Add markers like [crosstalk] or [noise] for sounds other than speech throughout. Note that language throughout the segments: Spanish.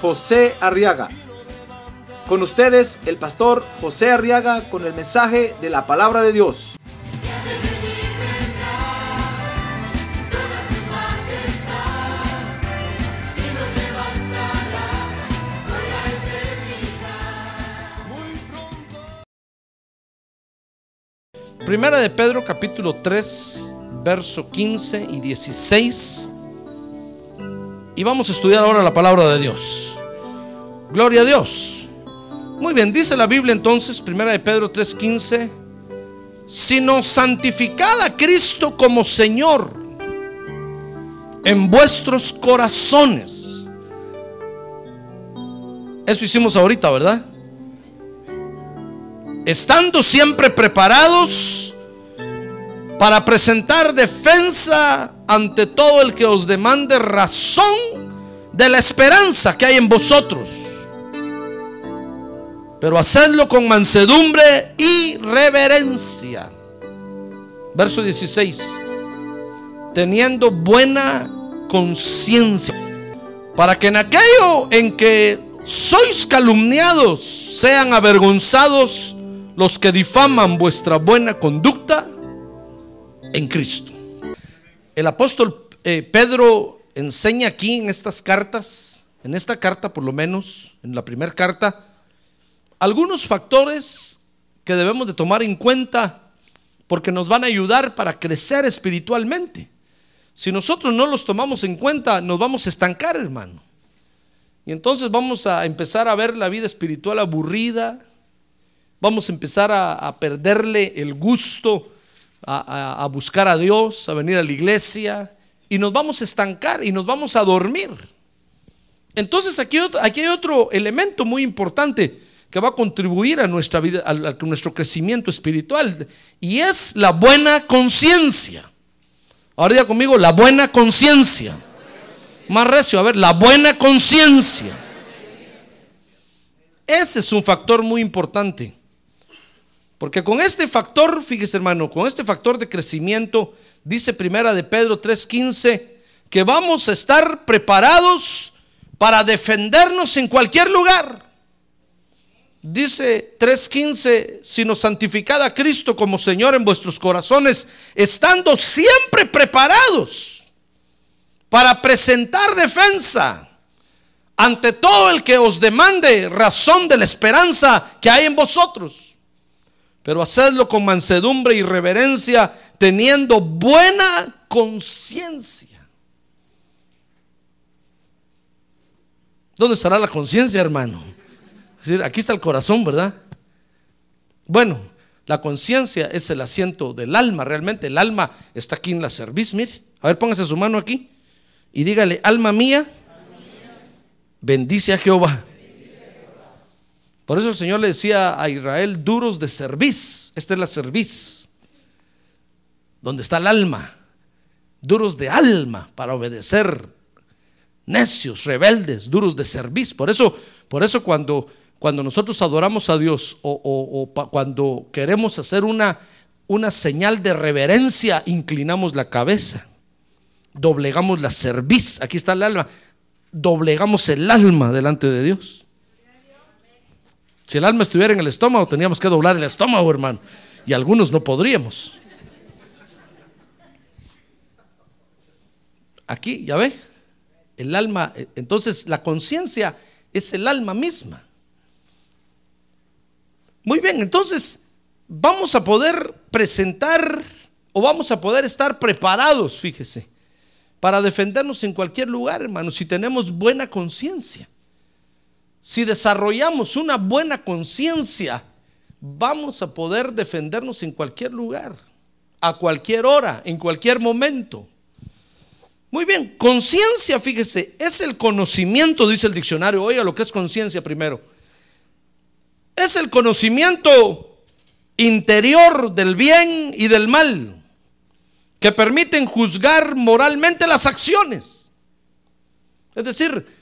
José Arriaga. Con ustedes, el pastor José Arriaga con el mensaje de la palabra de Dios. Primera de Pedro capítulo 3, verso 15 y 16. Y vamos a estudiar ahora la palabra de Dios. Gloria a Dios. Muy bien, dice la Biblia entonces, Primera de Pedro 3, 15, sino santificad a Cristo como Señor en vuestros corazones. Eso hicimos ahorita, ¿verdad? estando siempre preparados para presentar defensa ante todo el que os demande razón de la esperanza que hay en vosotros. Pero hacedlo con mansedumbre y reverencia. Verso 16. Teniendo buena conciencia. Para que en aquello en que sois calumniados sean avergonzados los que difaman vuestra buena conducta en Cristo. El apóstol eh, Pedro enseña aquí en estas cartas, en esta carta por lo menos, en la primera carta, algunos factores que debemos de tomar en cuenta porque nos van a ayudar para crecer espiritualmente. Si nosotros no los tomamos en cuenta, nos vamos a estancar, hermano. Y entonces vamos a empezar a ver la vida espiritual aburrida, Vamos a empezar a, perderle el gusto a, a, buscar a Dios, a venir a la iglesia, y nos vamos a estancar y nos vamos a dormir. Entonces aquí, hay otro elemento muy importante que va a contribuir a nuestra vida, a, nuestro crecimiento espiritual, y es la buena conciencia. Ahora diga conmigo, la buena conciencia. Más recio, a ver, la buena conciencia. Ese es un factor muy importante. Porque con este factor, fíjese hermano, con este factor de crecimiento, dice primera de Pedro 3:15, que vamos a estar preparados para defendernos en cualquier lugar. Dice 3:15, sino santificad a Cristo como Señor en vuestros corazones, estando siempre preparados para presentar defensa ante todo el que os demande razón de la esperanza que hay en vosotros pero hacedlo con mansedumbre y reverencia, teniendo buena conciencia. ¿Dónde estará la conciencia, hermano? Es decir, aquí está el corazón, ¿verdad? Bueno, la conciencia es el asiento del alma, realmente el alma está aquí en la cerviz, mire. A ver, póngase su mano aquí y dígale, alma mía, bendice a Jehová. Por eso el Señor le decía a Israel, duros de cerviz. Esta es la cerviz, donde está el alma. Duros de alma para obedecer. Necios, rebeldes, duros de cerviz. Por eso, por eso cuando, cuando nosotros adoramos a Dios o, cuando queremos hacer una, una señal de reverencia, inclinamos la cabeza. Doblegamos la cerviz. Aquí está el alma. Doblegamos el alma delante de Dios. Si el alma estuviera en el estómago, teníamos que doblar el estómago, hermano. Y algunos no podríamos. Aquí, ya ve, el alma, entonces la conciencia es el alma misma. Muy bien, entonces vamos a poder presentar o vamos a poder estar preparados, fíjese, para defendernos en cualquier lugar, hermano, si tenemos buena conciencia si desarrollamos una buena conciencia, vamos a poder defendernos en cualquier lugar, a cualquier hora, en cualquier momento. Muy bien, conciencia, fíjese, es el conocimiento, dice el diccionario. Oiga lo que es conciencia primero. Es el conocimiento interior del bien y del mal que permiten juzgar moralmente las acciones. Es decir,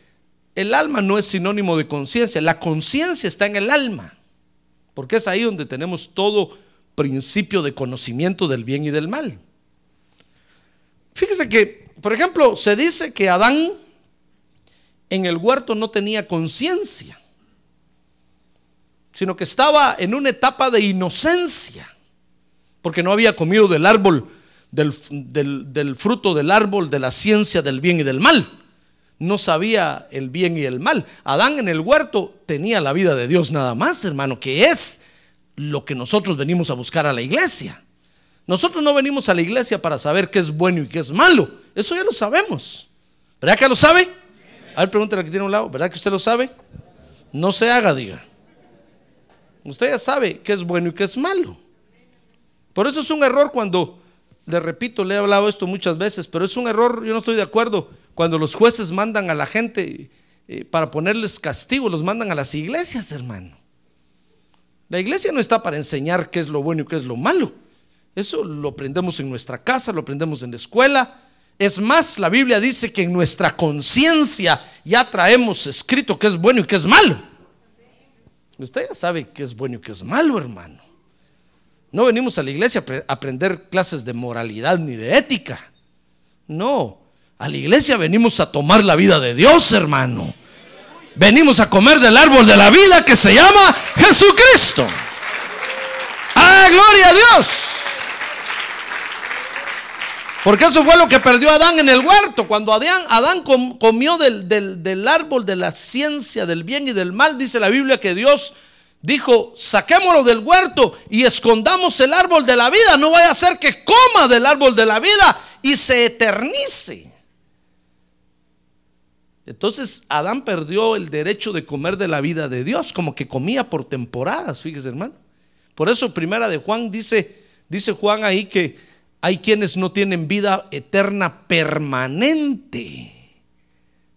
el alma no es sinónimo de conciencia, la conciencia está en el alma, porque es ahí donde tenemos todo principio de conocimiento del bien y del mal. Fíjese que, por ejemplo, se dice que Adán en el huerto no tenía conciencia, sino que estaba en una etapa de inocencia, porque no había comido del árbol, del, fruto del árbol de la ciencia del bien y del mal. No sabía el bien y el mal. Adán en el huerto tenía la vida de Dios nada más, hermano, que es lo que nosotros venimos a buscar a la iglesia. Nosotros no venimos a la iglesia para saber qué es bueno y qué es malo. Eso ya lo sabemos. ¿Verdad que lo sabe? A ver, pregúntale a que tiene un lado. ¿Verdad que usted lo sabe? No se haga, diga. Usted ya sabe qué es bueno y qué es malo. Por eso es un error cuando, le repito, le he hablado esto muchas veces, pero es un error, yo no estoy de acuerdo, cuando los jueces mandan a la gente eh, para ponerles castigo, los mandan a las iglesias, hermano. La iglesia no está para enseñar qué es lo bueno y qué es lo malo. Eso lo aprendemos en nuestra casa, lo aprendemos en la escuela. Es más, la Biblia dice que en nuestra conciencia ya traemos escrito qué es bueno y qué es malo. Usted ya sabe qué es bueno y qué es malo, hermano. No venimos a la iglesia a aprender clases de moralidad ni de ética. No, a la iglesia venimos a tomar la vida de Dios, hermano. Venimos a comer del árbol de la vida que se llama Jesucristo. ¡Ah, gloria a Dios! Porque eso fue lo que perdió Adán en el huerto. Cuando Adán, Adán comió del, del, árbol de la ciencia del bien y del mal, dice la Biblia que Dios dijo, saquémoslo del huerto y escondamos el árbol de la vida. No vaya a ser que coma del árbol de la vida y se eternice. Entonces Adán perdió el derecho de comer de la vida de Dios, como que comía por temporadas, fíjese hermano. Por eso primera de Juan dice, dice Juan ahí que hay quienes no tienen vida eterna permanente.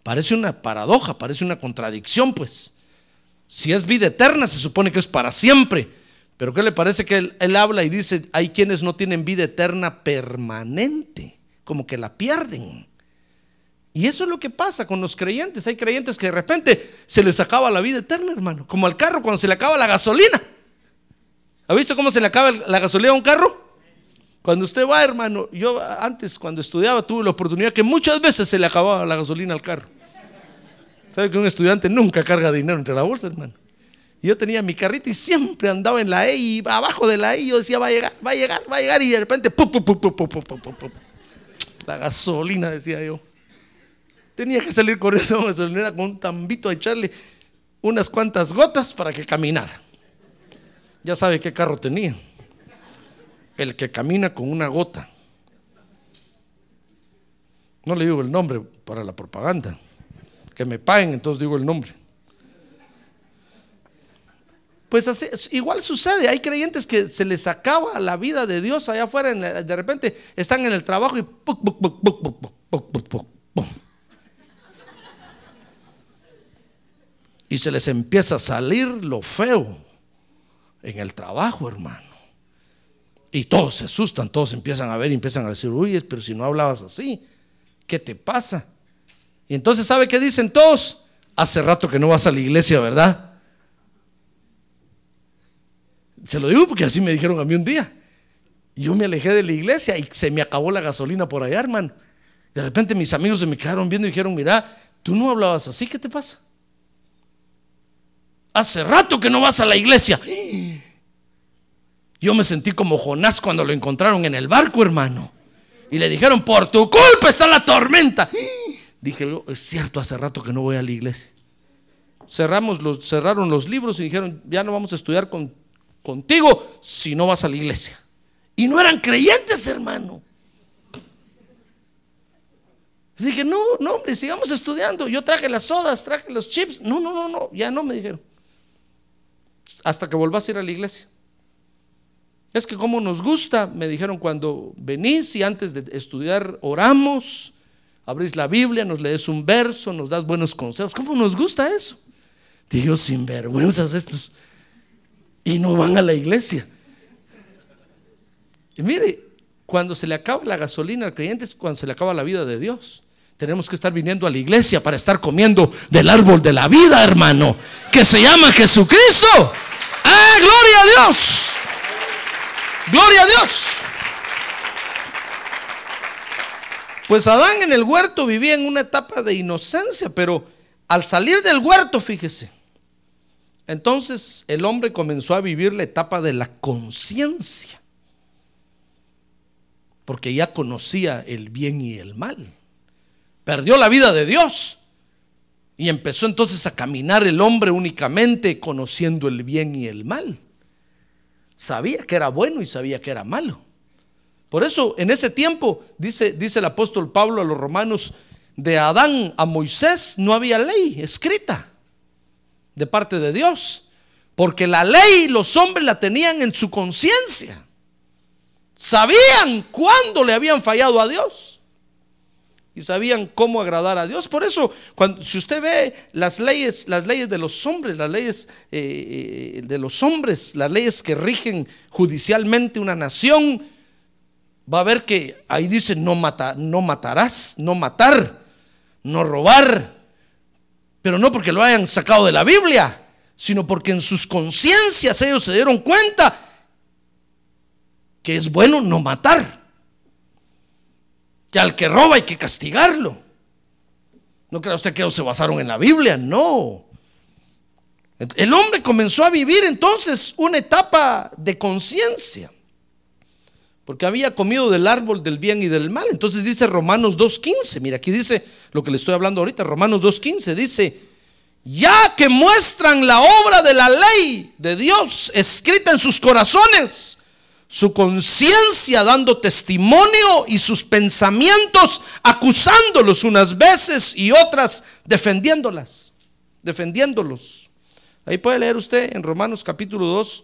Parece una paradoja, parece una contradicción, pues. Si es vida eterna, se supone que es para siempre. Pero ¿qué le parece que él, él habla y dice, hay quienes no tienen vida eterna permanente, como que la pierden? Y eso es lo que pasa con los creyentes. Hay creyentes que de repente se les acaba la vida eterna, hermano. Como al carro cuando se le acaba la gasolina. ¿Ha visto cómo se le acaba la gasolina a un carro? Cuando usted va, hermano, yo antes cuando estudiaba tuve la oportunidad que muchas veces se le acababa la gasolina al carro. ¿Sabe que un estudiante nunca carga dinero entre la bolsa, hermano? Yo tenía mi carrito y siempre andaba en la E y abajo de la E yo decía, va a llegar, va a llegar, va a llegar y de repente, la gasolina, decía yo. Tenía que salir corriendo a gasolinera con un tambito a echarle unas cuantas gotas para que caminara. Ya sabe qué carro tenía. El que camina con una gota. No le digo el nombre para la propaganda. Que me paguen, entonces digo el nombre. Pues así, igual sucede, hay creyentes que se les acaba la vida de Dios allá afuera, de repente están en el trabajo y y se les empieza a salir lo feo en el trabajo, hermano. Y todos se asustan, todos empiezan a ver y empiezan a decir, uy, pero si no hablabas así, ¿qué te pasa? Y entonces, ¿sabe qué dicen todos? Hace rato que no vas a la iglesia, ¿verdad? Se lo digo porque así me dijeron a mí un día. Yo me alejé de la iglesia y se me acabó la gasolina por allá, hermano. De repente mis amigos se me quedaron viendo y dijeron, mira, tú no hablabas así, ¿qué te pasa? Hace rato que no vas a la iglesia. [gasps] Yo me sentí como Jonás cuando lo encontraron en el barco, hermano. Y le dijeron, por tu culpa está la tormenta. [gasps] Dije, es cierto, hace rato que no voy a la iglesia. Cerramos los, cerraron los libros y dijeron, ya no vamos a estudiar con, contigo si no vas a la iglesia. Y no eran creyentes, hermano. Dije, no, no, hombre, sigamos estudiando. Yo traje las sodas, traje los chips. No, no, no, no, ya no me dijeron hasta que volvás a ir a la iglesia. Es que como nos gusta, me dijeron cuando venís y antes de estudiar oramos, abrís la Biblia, nos lees un verso, nos das buenos consejos. ¿Cómo nos gusta eso? Digo, sinvergüenzas estos. Y no van a la iglesia. Y mire, cuando se le acaba la gasolina al creyente es cuando se le acaba la vida de Dios. Tenemos que estar viniendo a la iglesia para estar comiendo del árbol de la vida, hermano, que se llama Jesucristo. ¡Ah, gloria a Dios! ¡Gloria a Dios! Pues Adán en el huerto vivía en una etapa de inocencia, pero al salir del huerto, fíjese, entonces el hombre comenzó a vivir la etapa de la conciencia, porque ya conocía el bien y el mal perdió la vida de Dios. Y empezó entonces a caminar el hombre únicamente conociendo el bien y el mal. Sabía que era bueno y sabía que era malo. Por eso en ese tiempo, dice, dice el apóstol Pablo a los romanos, de Adán a Moisés no había ley escrita de parte de Dios. Porque la ley los hombres la tenían en su conciencia. Sabían cuándo le habían fallado a Dios y sabían cómo agradar a Dios. Por eso, cuando, si usted ve las leyes, las leyes de los hombres, las leyes eh, eh, de los hombres, las leyes que rigen judicialmente una nación, va a ver que ahí dice no, mata, no matarás, no matar, no robar, pero no porque lo hayan sacado de la Biblia, sino porque en sus conciencias ellos se dieron cuenta que es bueno no matar que al que roba hay que castigarlo. ¿No crea usted que ellos se basaron en la Biblia? No. El hombre comenzó a vivir entonces una etapa de conciencia, porque había comido del árbol del bien y del mal. Entonces dice Romanos 2.15, mira, aquí dice lo que le estoy hablando ahorita, Romanos 2.15, dice, ya que muestran la obra de la ley de Dios escrita en sus corazones, su conciencia dando testimonio y sus pensamientos acusándolos unas veces y otras defendiéndolas, defendiéndolos. Ahí puede leer usted en Romanos capítulo 2,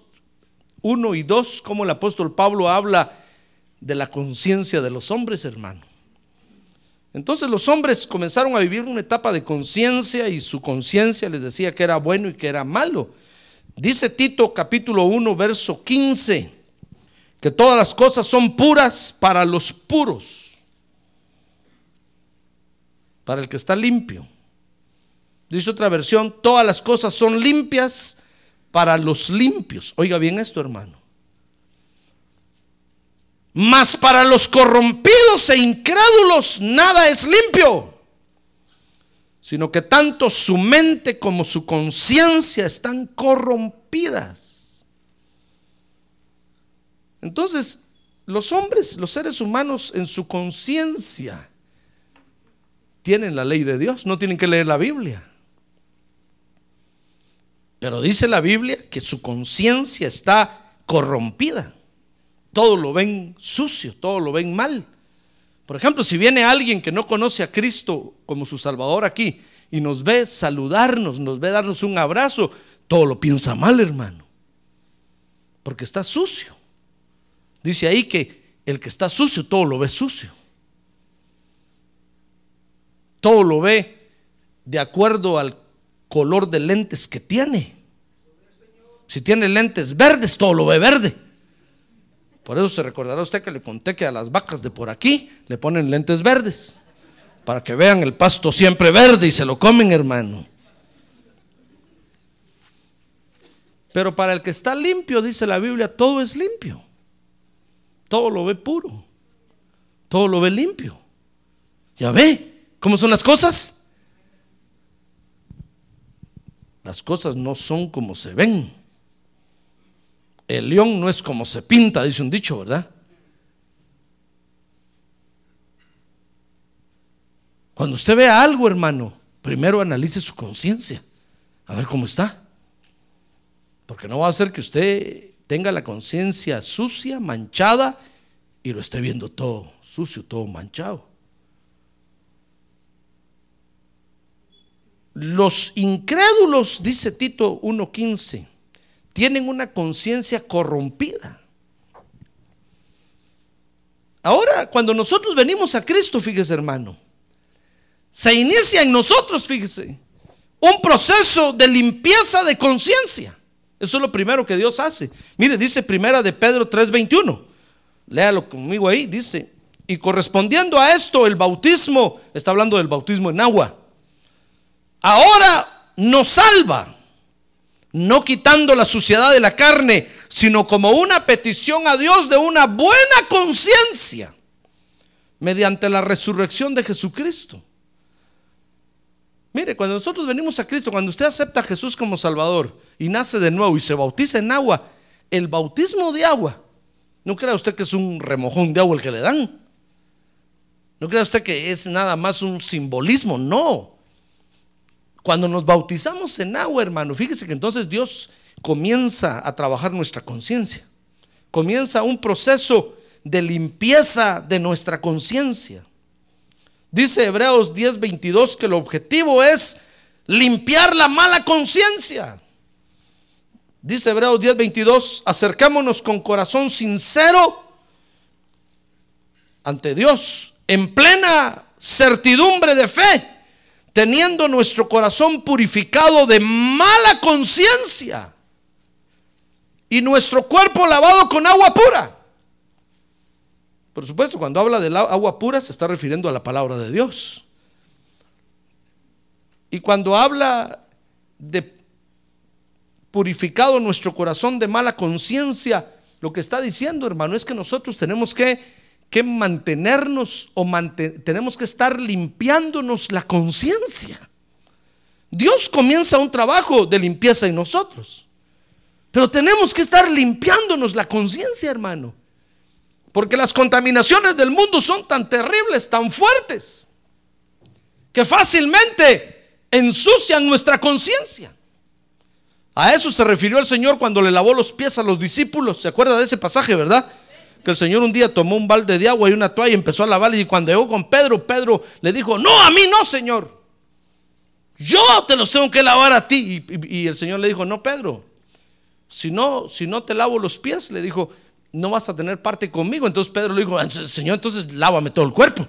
1 y 2, cómo el apóstol Pablo habla de la conciencia de los hombres, hermano. Entonces los hombres comenzaron a vivir una etapa de conciencia y su conciencia les decía que era bueno y que era malo. Dice Tito capítulo 1, verso 15 que todas las cosas son puras para los puros, para el que está limpio. Dice otra versión, todas las cosas son limpias para los limpios. Oiga bien esto, hermano. Mas para los corrompidos e incrédulos nada es limpio, sino que tanto su mente como su conciencia están corrompidas. Entonces, los hombres, los seres humanos en su conciencia tienen la ley de Dios, no tienen que leer la Biblia. Pero dice la Biblia que su conciencia está corrompida. Todo lo ven sucio, todo lo ven mal. Por ejemplo, si viene alguien que no conoce a Cristo como su Salvador aquí y nos ve saludarnos, nos ve darnos un abrazo, todo lo piensa mal, hermano. Porque está sucio. Dice ahí que el que está sucio, todo lo ve sucio. Todo lo ve de acuerdo al color de lentes que tiene. Si tiene lentes verdes, todo lo ve verde. Por eso se recordará usted que le conté que a las vacas de por aquí le ponen lentes verdes. Para que vean el pasto siempre verde y se lo comen, hermano. Pero para el que está limpio, dice la Biblia, todo es limpio todo lo ve puro, todo lo ve limpio. ¿Ya ve cómo son las cosas? Las cosas no son como se ven. El león no es como se pinta, dice un dicho, ¿verdad? Cuando usted vea algo, hermano, primero analice su conciencia, a ver cómo está. Porque no va a ser que usted tenga la conciencia sucia, manchada, y lo esté viendo todo sucio, todo manchado. Los incrédulos, dice Tito 1.15, tienen una conciencia corrompida. Ahora, cuando nosotros venimos a Cristo, fíjese hermano, se inicia en nosotros, fíjese, un proceso de limpieza de conciencia. Eso es lo primero que Dios hace. Mire, dice primera de Pedro 3:21. Léalo conmigo ahí, dice, y correspondiendo a esto, el bautismo, está hablando del bautismo en agua, ahora nos salva, no quitando la suciedad de la carne, sino como una petición a Dios de una buena conciencia, mediante la resurrección de Jesucristo. Mire, cuando nosotros venimos a Cristo, cuando usted acepta a Jesús como Salvador y nace de nuevo y se bautiza en agua, el bautismo de agua, no crea usted que es un remojón de agua el que le dan. No crea usted que es nada más un simbolismo, no. Cuando nos bautizamos en agua, hermano, fíjese que entonces Dios comienza a trabajar nuestra conciencia. Comienza un proceso de limpieza de nuestra conciencia. Dice Hebreos 10:22 que el objetivo es limpiar la mala conciencia. Dice Hebreos 10:22, acercámonos con corazón sincero ante Dios en plena certidumbre de fe, teniendo nuestro corazón purificado de mala conciencia y nuestro cuerpo lavado con agua pura. Por supuesto, cuando habla de agua pura se está refiriendo a la palabra de Dios. Y cuando habla de purificado nuestro corazón de mala conciencia, lo que está diciendo, hermano, es que nosotros tenemos que que mantenernos o tenemos que estar limpiándonos la conciencia. Dios comienza un trabajo de limpieza en nosotros. Pero tenemos que estar limpiándonos la conciencia, hermano. Porque las contaminaciones del mundo son tan terribles, tan fuertes, que fácilmente ensucian nuestra conciencia. A eso se refirió el Señor cuando le lavó los pies a los discípulos. ¿Se acuerda de ese pasaje, verdad? que el Señor un día tomó un balde de agua y una toalla y empezó a lavar y cuando llegó con Pedro, Pedro le dijo, no, a mí no, Señor. Yo te los tengo que lavar a ti. Y, el Señor le dijo, no, Pedro, si no, si no te lavo los pies, le dijo, no vas a tener parte conmigo. Entonces Pedro le dijo, Señor, entonces lávame todo el cuerpo,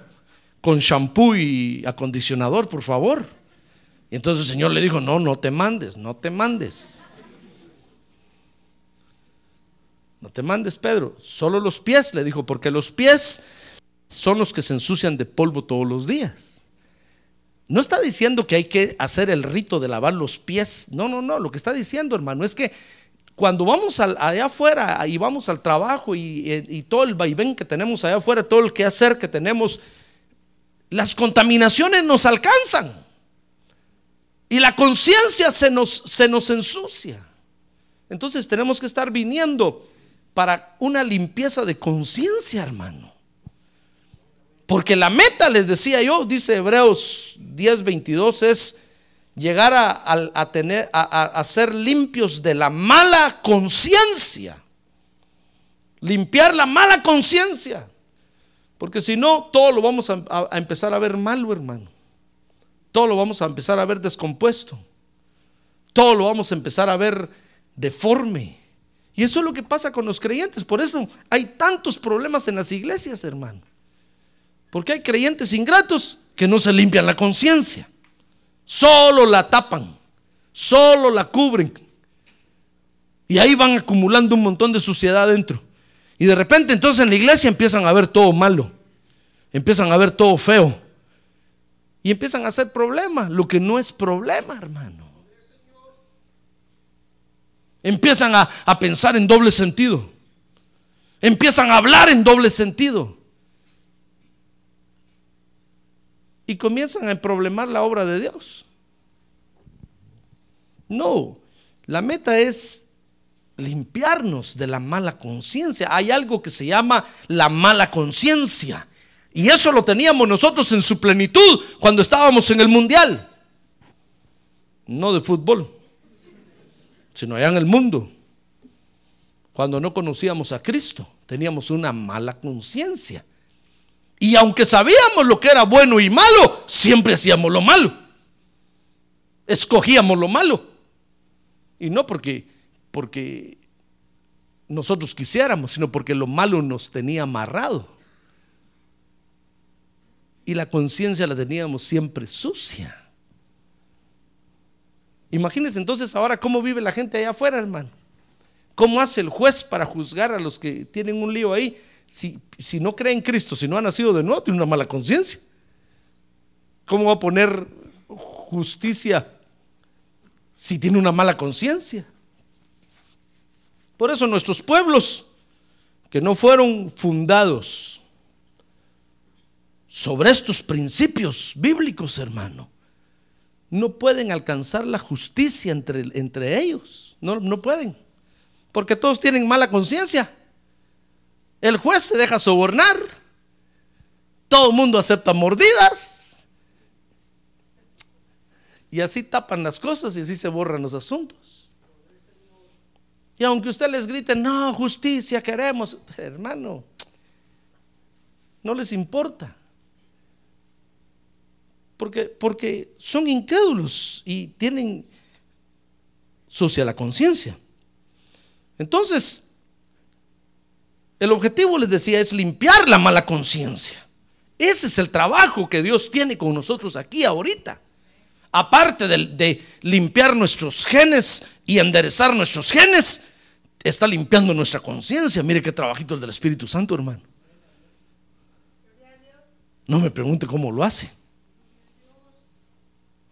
con shampoo y acondicionador, por favor. Y entonces el Señor le dijo, no, no te mandes, no te mandes. No te mandes, Pedro, solo los pies, le dijo, porque los pies son los que se ensucian de polvo todos los días. No está diciendo que hay que hacer el rito de lavar los pies. No, no, no. Lo que está diciendo, hermano, es que cuando vamos allá afuera y vamos al trabajo y, y, todo el vaivén que tenemos allá afuera, todo el quehacer que tenemos, las contaminaciones nos alcanzan. Y la conciencia se nos, se nos ensucia. Entonces tenemos que estar viniendo para una limpieza de conciencia, hermano. Porque la meta, les decía yo, dice Hebreos 10:22, es llegar a, tener, a, ser limpios de la mala conciencia. Limpiar la mala conciencia. Porque si no, todo lo vamos a, a empezar a ver malo, hermano. Todo lo vamos a empezar a ver descompuesto. Todo lo vamos a empezar a ver deforme. Y eso es lo que pasa con los creyentes. Por eso hay tantos problemas en las iglesias, hermano. Porque hay creyentes ingratos que no se limpian la conciencia. Solo la tapan. Solo la cubren. Y ahí van acumulando un montón de suciedad dentro. Y de repente entonces en la iglesia empiezan a ver todo malo. Empiezan a ver todo feo. Y empiezan a hacer problemas. Lo que no es problema, hermano empiezan a, pensar en doble sentido. Empiezan a hablar en doble sentido. Y comienzan a problemar la obra de Dios. No, la meta es limpiarnos de la mala conciencia. Hay algo que se llama la mala conciencia. Y eso lo teníamos nosotros en su plenitud cuando estábamos en el mundial. No de fútbol sino allá en el mundo. Cuando no conocíamos a Cristo, teníamos una mala conciencia. Y aunque sabíamos lo que era bueno y malo, siempre hacíamos lo malo. Escogíamos lo malo. Y no porque, porque nosotros quisiéramos, sino porque lo malo nos tenía amarrado. y la conciencia la teníamos siempre sucia. Imagínense entonces ahora cómo vive la gente allá afuera, hermano. ¿Cómo hace el juez para juzgar a los que tienen un lío ahí? Si, si no cree en Cristo, si no ha nacido de nuevo, tiene una mala conciencia. ¿Cómo va a poner justicia si tiene una mala conciencia? Por eso nuestros pueblos que no fueron fundados sobre estos principios bíblicos, hermano, no pueden alcanzar la justicia entre, entre ellos. No, no pueden. Porque todos tienen mala conciencia. El juez se deja sobornar. Todo el mundo acepta mordidas. Y así tapan las cosas y así se borran los asuntos. Y aunque usted les grite, no, justicia queremos, hermano, no les importa. Porque, porque son incrédulos y tienen sucia la conciencia. Entonces, el objetivo, les decía, es limpiar la mala conciencia. Ese es el trabajo que Dios tiene con nosotros aquí ahorita. Aparte de, de, limpiar nuestros genes y enderezar nuestros genes, está limpiando nuestra conciencia. Mire qué trabajito el del Espíritu Santo, hermano. No me pregunte cómo lo hace.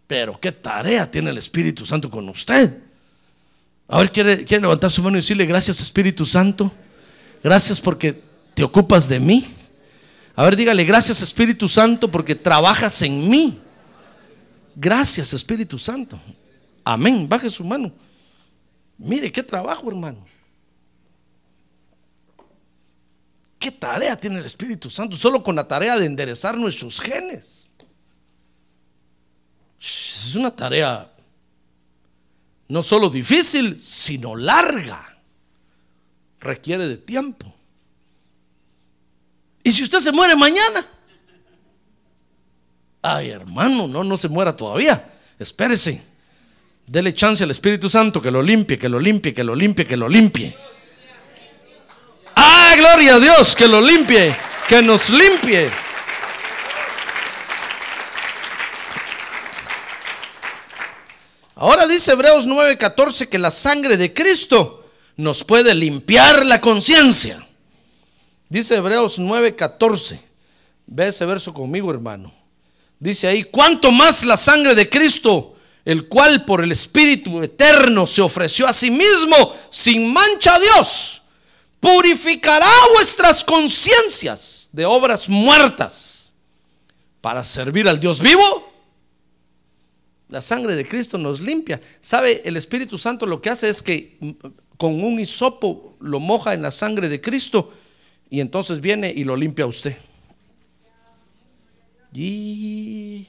Pero qué tarea tiene el Espíritu Santo con usted. A ver, ¿quiere, quiere levantar su mano y decirle gracias Espíritu Santo? Gracias porque te ocupas de mí. A ver, dígale gracias Espíritu Santo porque trabajas en mí. Gracias Espíritu Santo. Amén. Baje su mano. Mire qué trabajo, hermano. ¿Qué tarea tiene el Espíritu Santo? Solo con la tarea de enderezar nuestros genes. Es una tarea no solo difícil, sino larga. Requiere de tiempo. ¿Y si usted se muere mañana? Ay, hermano, no, no se muera todavía. Espérese. Dele chance al Espíritu Santo que lo limpie, que lo limpie, que lo limpie, que lo limpie. Ah, gloria a Dios, que lo limpie, que nos limpie. Ahora dice Hebreos 9:14 que la sangre de Cristo nos puede limpiar la conciencia. Dice Hebreos 9:14. Ve ese verso conmigo, hermano. Dice ahí, ¿cuánto más la sangre de Cristo, el cual por el Espíritu eterno se ofreció a sí mismo sin mancha a Dios, purificará vuestras conciencias de obras muertas para servir al Dios vivo? La sangre de Cristo nos limpia. ¿Sabe? El Espíritu Santo lo que hace es que con un hisopo lo moja en la sangre de Cristo y entonces viene y lo limpia usted. Y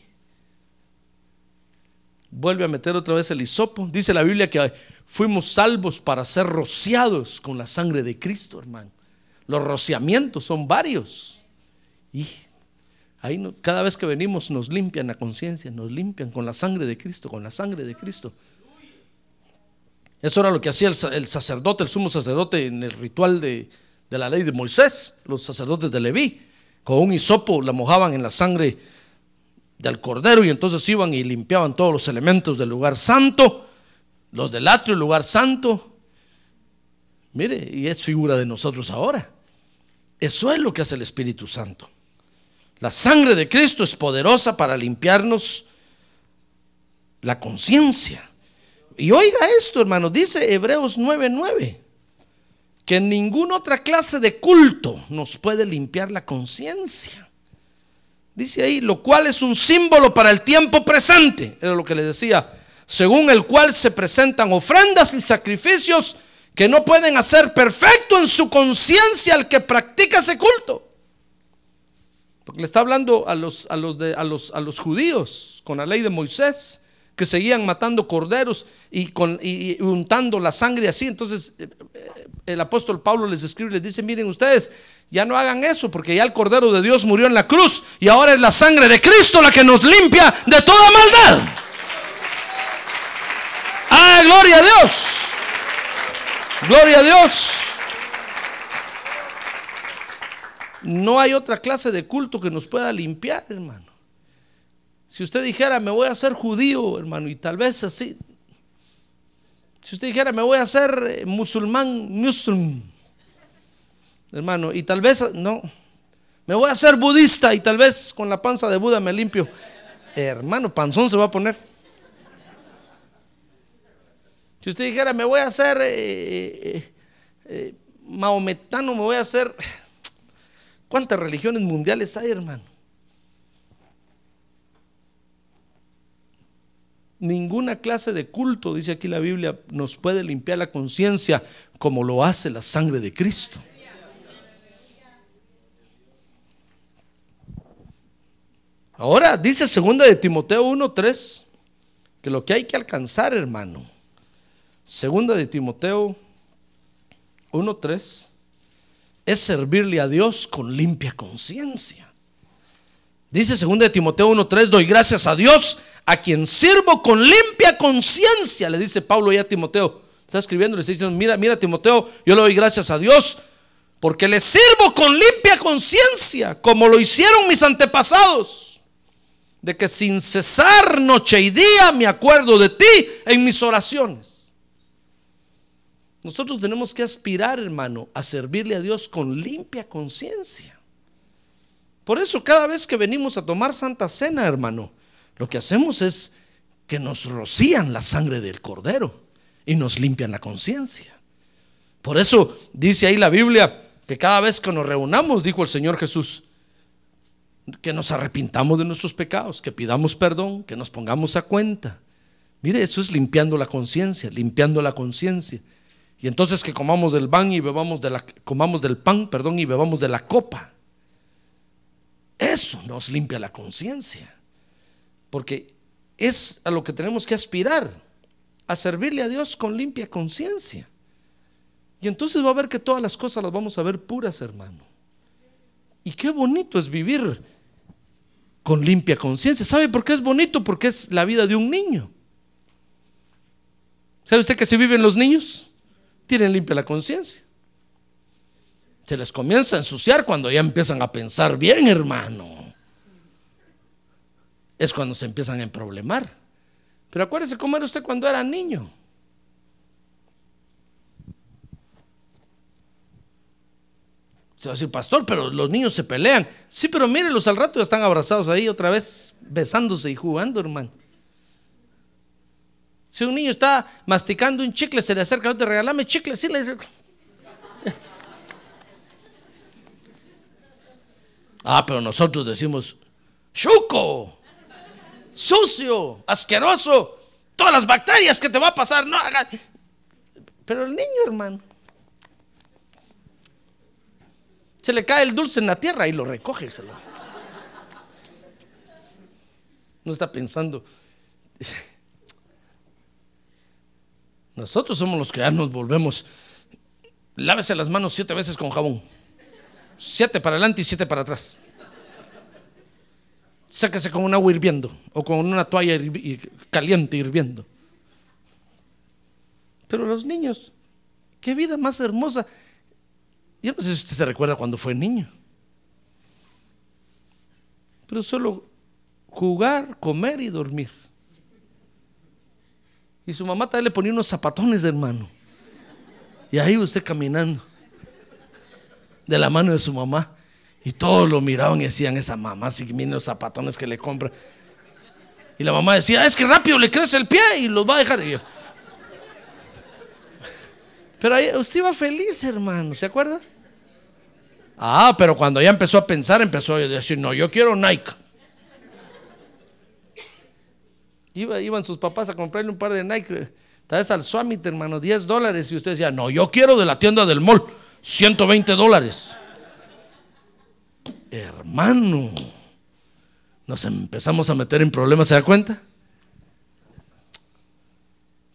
vuelve a meter otra vez el hisopo. Dice la Biblia que fuimos salvos para ser rociados con la sangre de Cristo, hermano. Los rociamientos son varios. Y Ahí cada vez que venimos nos limpian la conciencia, nos limpian con la sangre de Cristo, con la sangre de Cristo. Eso era lo que hacía el, sacerdote, el sumo sacerdote en el ritual de, de, la ley de Moisés, los sacerdotes de Leví. Con un hisopo la mojaban en la sangre del cordero y entonces iban y limpiaban todos los elementos del lugar santo, los del atrio, el lugar santo. Mire, y es figura de nosotros ahora. Eso es lo que hace el Espíritu Santo. La sangre de Cristo es poderosa para limpiarnos la conciencia. Y oiga esto, hermano, dice Hebreos 9:9, que ninguna otra clase de culto nos puede limpiar la conciencia. Dice ahí, lo cual es un símbolo para el tiempo presente, era lo que le decía, según el cual se presentan ofrendas y sacrificios que no pueden hacer perfecto en su conciencia al que practica ese culto. Porque le está hablando a los, a los, de, a los, a los judíos con la ley de Moisés, que seguían matando corderos y, con, y, untando la sangre así. Entonces eh, eh, el apóstol Pablo les escribe y les dice, miren ustedes, ya no hagan eso, porque ya el Cordero de Dios murió en la cruz y ahora es la sangre de Cristo la que nos limpia de toda maldad. Ah, gloria a Dios. Gloria a Dios. no hay otra clase de culto que nos pueda limpiar, hermano. Si usted dijera, me voy a hacer judío, hermano, y tal vez así. Si usted dijera, me voy a hacer eh, musulmán, musulmán, hermano, y tal vez, no, me voy a hacer budista y tal vez con la panza de Buda me limpio. hermano, panzón se va a poner. Si usted dijera, me voy a hacer eh, eh, maometano, me voy a hacer... ¿Cuántas religiones mundiales hay, hermano? Ninguna clase de culto, dice aquí la Biblia, nos puede limpiar la conciencia como lo hace la sangre de Cristo. Ahora dice segunda de Timoteo 1:3 que lo que hay que alcanzar, hermano. Segunda de Timoteo 1:3 es servirle a Dios con limpia conciencia. Dice 2 de Timoteo 1:3, doy gracias a Dios a quien sirvo con limpia conciencia, le dice Pablo ya a Timoteo. Está escribiendo, le está diciendo, mira, mira Timoteo, yo le doy gracias a Dios porque le sirvo con limpia conciencia, como lo hicieron mis antepasados, de que sin cesar noche y día me acuerdo de ti en mis oraciones. Nosotros tenemos que aspirar, hermano, a servirle a Dios con limpia conciencia. Por eso cada vez que venimos a tomar Santa Cena, hermano, lo que hacemos es que nos rocían la sangre del cordero y nos limpian la conciencia. Por eso dice ahí la Biblia que cada vez que nos reunamos, dijo el Señor Jesús, que nos arrepintamos de nuestros pecados, que pidamos perdón, que nos pongamos a cuenta. Mire, eso es limpiando la conciencia, limpiando la conciencia. Y entonces que comamos del pan y bebamos de la comamos del pan, perdón, y bebamos de la copa. Eso nos limpia la conciencia. Porque es a lo que tenemos que aspirar, a servirle a Dios con limpia conciencia. Y entonces va a ver que todas las cosas las vamos a ver puras, hermano. Y qué bonito es vivir con limpia conciencia. ¿Sabe por qué es bonito? Porque es la vida de un niño. ¿Sabe usted que se viven los niños? tienen limpia la conciencia. Se les comienza a ensuciar cuando ya empiezan a pensar bien, hermano. Es cuando se empiezan a emproblemar. Pero acuérdese cómo era usted cuando era niño. Usted va a decir, pastor, pero los niños se pelean. Sí, pero mírelos al rato ya están abrazados ahí otra vez, besándose y jugando, hermano. Si un niño está masticando un chicle, se le acerca, no te regalame chicle, sí le dice. Ah, pero nosotros decimos, chuco, sucio, asqueroso, todas las bacterias que te va a pasar, no haga. Pero el niño, hermano, se le cae el dulce en la tierra y lo recoge. Se lo... No está pensando. Nosotros somos los que ya nos volvemos. Lávese las manos siete veces con jabón. Siete para adelante y siete para atrás. Sáquese con un agua hirviendo o con una toalla caliente hirviendo. Pero los niños, qué vida más hermosa. Yo no sé si usted se recuerda cuando fue niño. Pero solo jugar, comer y dormir. Y su mamá también le ponía unos zapatones, hermano. Y ahí usted caminando. De la mano de su mamá. Y todos lo miraban y decían, esa mamá, si miren los zapatones que le compra. Y la mamá decía, es que rápido le crece el pie y los va a dejar. Pero ahí, usted iba feliz, hermano, ¿se acuerda? Ah, pero cuando ya empezó a pensar, empezó a decir, no, yo quiero Nike. iban sus papás a comprarle un par de Nike, tal vez al Summit, hermano, 10 dólares. Y usted decía, no, yo quiero de la tienda del mall, 120 dólares. Hermano, nos empezamos a meter en problemas, ¿se da cuenta?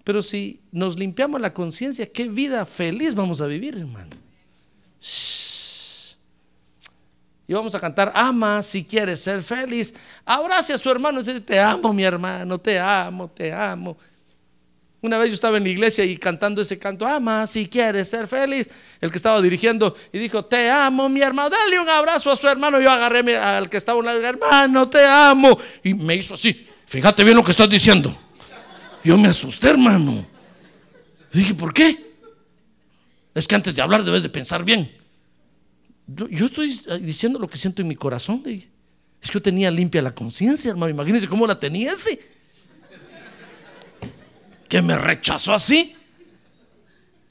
Pero si nos limpiamos la conciencia, qué vida feliz vamos a vivir, hermano. Y vamos a cantar, ama si quieres ser feliz. Abrace a su hermano y te amo mi hermano, te amo, te amo. Una vez yo estaba en la iglesia y cantando ese canto, ama si quieres ser feliz. El que estaba dirigiendo y dijo, te amo, mi hermano, dale un abrazo a su hermano. Yo agarré al que estaba un lado, hermano, te amo. Y me hizo así, fíjate bien lo que estás diciendo. Yo me asusté, hermano. dije, ¿por qué? Es que antes de hablar debes de pensar bien. Yo, estoy diciendo lo que siento en mi corazón. Es que yo tenía limpia la conciencia, hermano. Imagínense cómo la tenía ese que me rechazó así.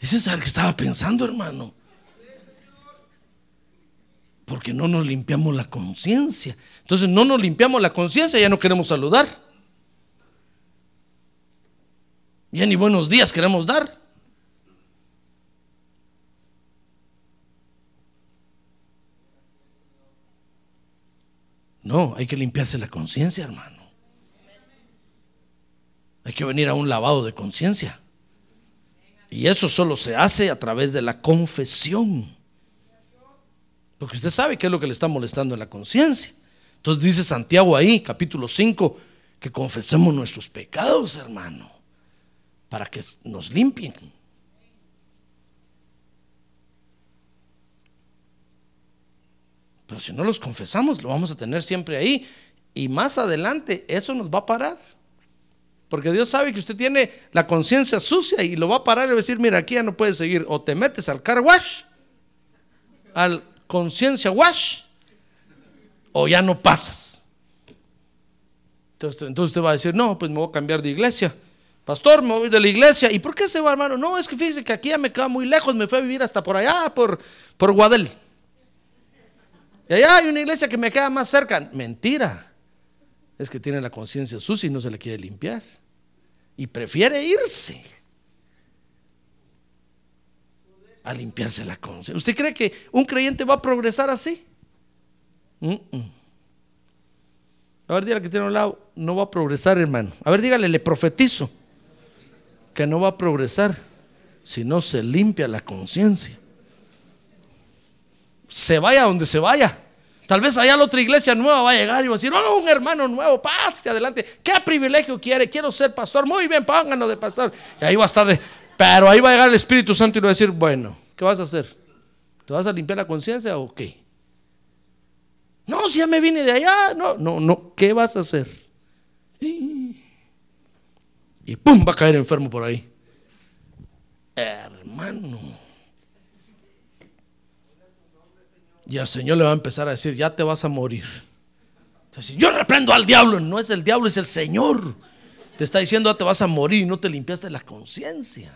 Ese es el que estaba pensando, hermano. Porque no nos limpiamos la conciencia. Entonces no nos limpiamos la conciencia, ya no queremos saludar. Ya ni buenos días queremos dar. No, hay que limpiarse la conciencia, hermano. Hay que venir a un lavado de conciencia. Y eso solo se hace a través de la confesión. Porque usted sabe qué es lo que le está molestando en la conciencia. Entonces dice Santiago ahí, capítulo 5, que confesemos nuestros pecados, hermano, para que nos limpien. Pero si no los confesamos, lo vamos a tener siempre ahí. Y más adelante eso nos va a parar. Porque Dios sabe que usted tiene la conciencia sucia y lo va a parar y va a decir, mira, aquí ya no puedes seguir. O te metes al car wash, al conciencia wash, o ya no pasas. Entonces, entonces usted va a decir, no, pues me voy a cambiar de iglesia. Pastor, me voy de la iglesia. ¿Y por qué se va, hermano? No, es que fíjese que aquí ya me queda muy lejos, me fue a vivir hasta por allá, por, por Guadel. Y allá hay una iglesia que me queda más cerca. Mentira es que tiene la conciencia sucia y no se le quiere limpiar. Y prefiere irse a limpiarse la conciencia. ¿Usted cree que un creyente va a progresar así? A ver, dígale que tiene un lado, no va a progresar, hermano. A ver, dígale, le profetizo que no va a progresar si no se limpia la conciencia. Se vaya donde se vaya. Tal vez allá la otra iglesia nueva va a llegar y va a decir, oh, un hermano nuevo, pase adelante. ¿Qué privilegio quiere? Quiero ser pastor. Muy bien, pónganlo de pastor. Y ahí va a estar de... Pero ahí va a llegar el Espíritu Santo y le va a decir, bueno, ¿qué vas a hacer? ¿Te vas a limpiar la conciencia o qué? No, si ya me vine de allá. No, no, no. ¿Qué vas a hacer? Y pum, va a caer enfermo por ahí. Hermano. Y el Señor le va a empezar a decir, ya te vas a morir. Yo reprendo al diablo, no es el diablo, es el Señor. Te está diciendo, ya te vas a morir no te limpiaste la conciencia.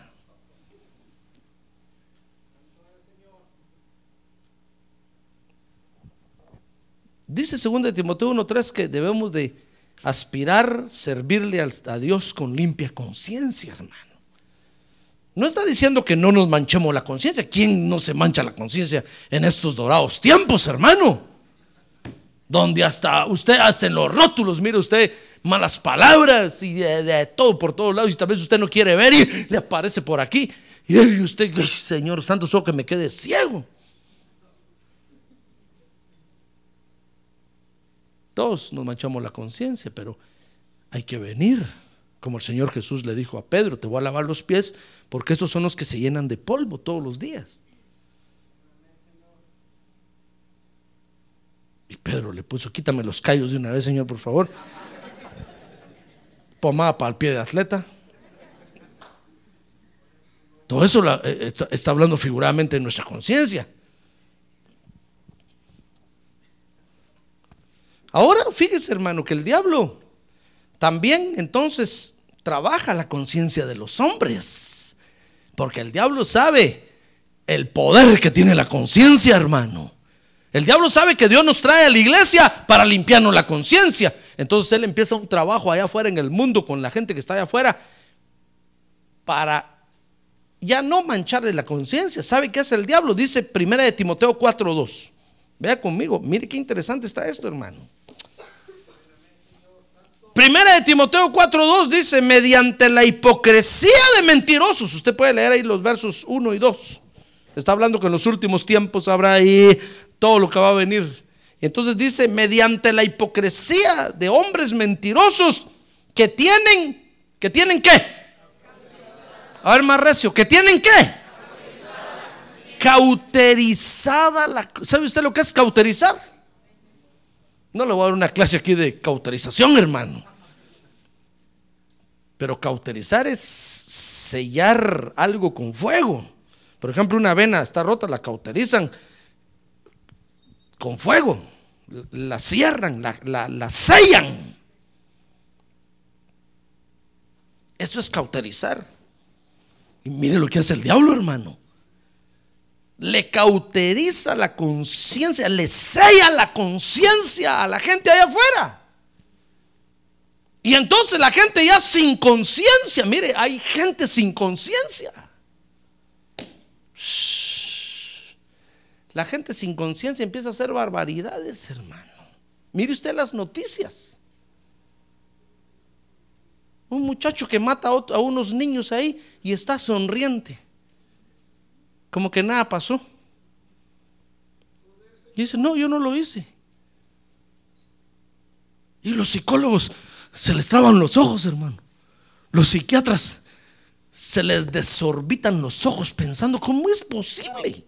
Dice 2 Timoteo 1.3 que debemos de aspirar, servirle a Dios con limpia conciencia, hermano. No está diciendo que no nos manchemos la conciencia. ¿Quién no se mancha la conciencia en estos dorados tiempos, hermano? Donde hasta usted, hasta en los rótulos, mire usted malas palabras y de, todo por todos lados. Y tal vez usted no quiere ver y le aparece por aquí. Y usted, Señor Santo, solo que me quede ciego. Todos nos manchamos la conciencia, pero hay que venir como el Señor Jesús le dijo a Pedro, te voy a lavar los pies porque estos son los que se llenan de polvo todos los días. Y Pedro le puso, quítame los callos de una vez, Señor, por favor. Pomada para el pie de atleta. Todo eso eh, está hablando figuradamente de nuestra conciencia. Ahora, fíjese, hermano, que el diablo también entonces trabaja la conciencia de los hombres. Porque el diablo sabe el poder que tiene la conciencia, hermano. El diablo sabe que Dios nos trae a la iglesia para limpiarnos la conciencia. Entonces él empieza un trabajo allá afuera en el mundo con la gente que está allá afuera para ya no mancharle la conciencia. ¿Sabe qué hace el diablo? Dice primera de Timoteo 4:2. Vea conmigo, mire qué interesante está esto, hermano. Primera de Timoteo 4.2 dice, mediante la hipocresía de mentirosos. Usted puede leer ahí los versos 1 y 2. Está hablando que en los últimos tiempos habrá ahí todo lo que va a venir. Entonces dice, mediante la hipocresía de hombres mentirosos que tienen, que tienen qué? A ver, más recio. ¿Que tienen qué? Cauterizada la... ¿Sabe usted lo que es cauterizar? No le voy a dar una clase aquí de cauterización, hermano. Pero cauterizar es sellar algo con fuego. Por ejemplo, una vena está rota, la cauterizan con fuego. La cierran, la, la, la sellan. Eso es cauterizar. Y mire lo que hace el diablo, hermano. Le cauteriza la conciencia, le sella la conciencia a la gente allá afuera. Y entonces la gente ya sin conciencia, mire, hay gente sin conciencia. La gente sin conciencia empieza a hacer barbaridades, hermano. Mire usted las noticias. Un muchacho que mata a, unos niños ahí y está sonriente. Como que nada pasó. Y dice, no, yo no lo hice. Y los psicólogos se les traban los ojos, hermano. Los psiquiatras se les desorbitan los ojos pensando, ¿cómo es posible?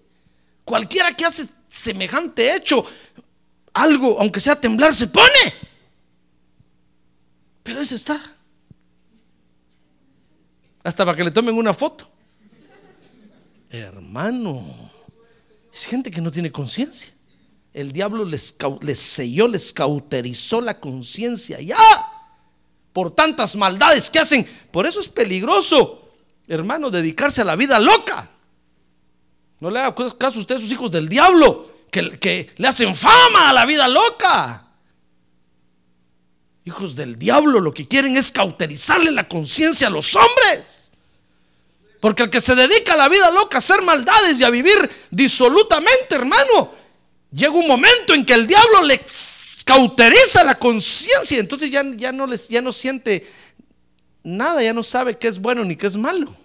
Cualquiera que hace semejante hecho, algo, aunque sea temblar, se pone. Pero ese está. Hasta para que le tomen una foto. Hermano, es gente que no tiene conciencia. El diablo les, les, selló, les cauterizó la conciencia ya por tantas maldades que hacen. Por eso es peligroso, hermano, dedicarse a la vida loca. No le haga caso a usted a sus hijos del diablo, que, que le hacen fama a la vida loca. Hijos del diablo lo que quieren es cauterizarle la conciencia a los hombres. Porque el que se dedica a la vida loca, a hacer maldades y a vivir disolutamente, hermano, llega un momento en que el diablo le cauteriza la conciencia. Entonces ya, ya, no les, ya no siente nada, ya no sabe qué es bueno ni qué es malo.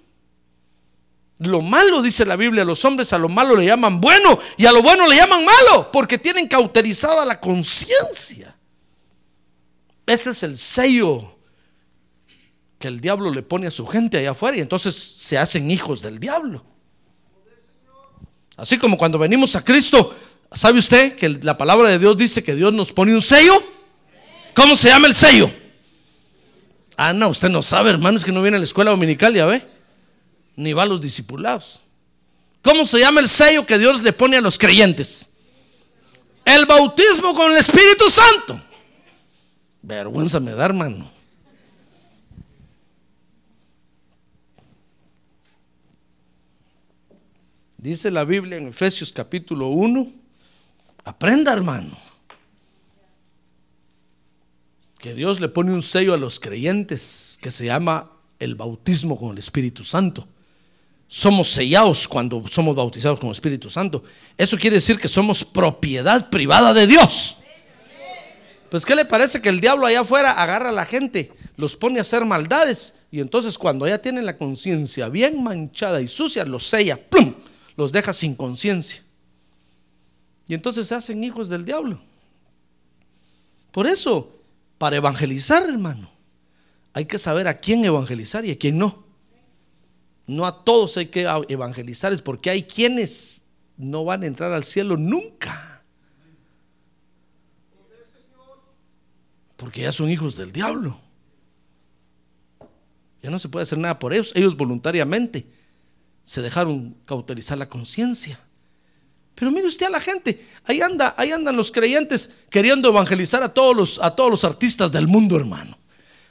Lo malo, dice la Biblia, los hombres a lo malo le llaman bueno y a lo bueno le llaman malo, porque tienen cauterizada la conciencia. Este es el sello que el diablo le pone a su gente allá afuera y entonces se hacen hijos del diablo. Así como cuando venimos a Cristo, ¿sabe usted que la palabra de Dios dice que Dios nos pone un sello? ¿Cómo se llama el sello? Ah, no, usted no sabe, hermano, es que no viene a la escuela dominical, ya ve, ni va a los discipulados. ¿Cómo se llama el sello que Dios le pone a los creyentes? El bautismo con el Espíritu Santo. Vergüenza me da, hermano. Dice la Biblia en Efesios capítulo 1. Aprenda, hermano. Que Dios le pone un sello a los creyentes que se llama el bautismo con el Espíritu Santo. Somos sellados cuando somos bautizados con el Espíritu Santo. Eso quiere decir que somos propiedad privada de Dios. Pues ¿qué le parece que el diablo allá afuera agarra a la gente, los pone a hacer maldades y entonces cuando ya tienen la conciencia bien manchada y sucia, los sella, ¡plum! Los deja sin conciencia. Y entonces se hacen hijos del diablo. Por eso, para evangelizar, hermano, hay que saber a quién evangelizar y a quién no. No a todos hay que evangelizar, es porque hay quienes no van a entrar al cielo nunca. Porque ya son hijos del diablo. Ya no se puede hacer nada por ellos. Ellos voluntariamente se dejaron cauterizar la conciencia. Pero mire usted a la gente, ahí anda, ahí andan los creyentes queriendo evangelizar a todos los, a todos los artistas del mundo, hermano.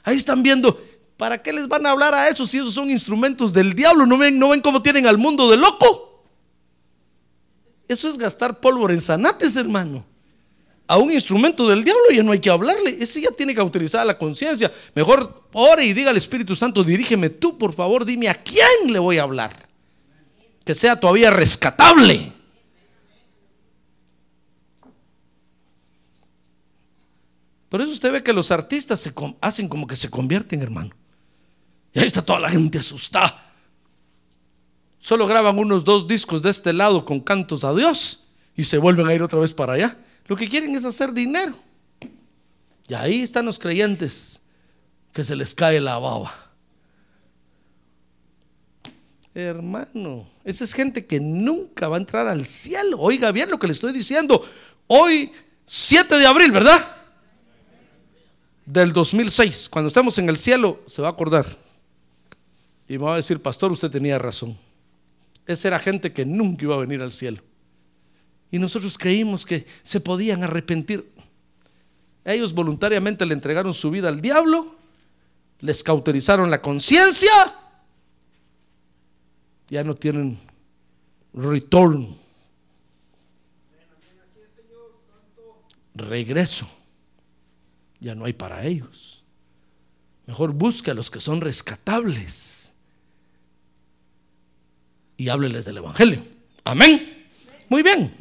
Ahí están viendo, ¿para qué les van a hablar a esos si esos son instrumentos del diablo? ¿No ven, no ven cómo tienen al mundo de loco? Eso es gastar pólvora en zanates, hermano a un instrumento del diablo ya no hay que hablarle. Ese ya tiene que autorizar la conciencia. Mejor ore y diga al Espíritu Santo, dirígeme tú, por favor, dime a quién le voy a hablar. Que sea todavía rescatable. Por eso usted ve que los artistas se hacen como que se convierten, hermano. Y ahí está toda la gente asustada. Solo graban unos dos discos de este lado con cantos a Dios y se vuelven a ir otra vez para allá. Lo que quieren es hacer dinero. Y ahí están los creyentes que se les cae la baba. Hermano, esa es gente que nunca va a entrar al cielo. Oiga bien lo que le estoy diciendo. Hoy, 7 de abril, ¿verdad? Del 2006, cuando estemos en el cielo, se va a acordar. Y me va a decir, pastor, usted tenía razón. Esa era gente que nunca iba a venir al cielo. Y nosotros creímos que se podían arrepentir. Ellos voluntariamente le entregaron su vida al diablo, les cauterizaron la conciencia, ya no tienen return, regreso, ya no hay para ellos. Mejor busca a los que son rescatables y hábleles del Evangelio. Amén. Muy bien.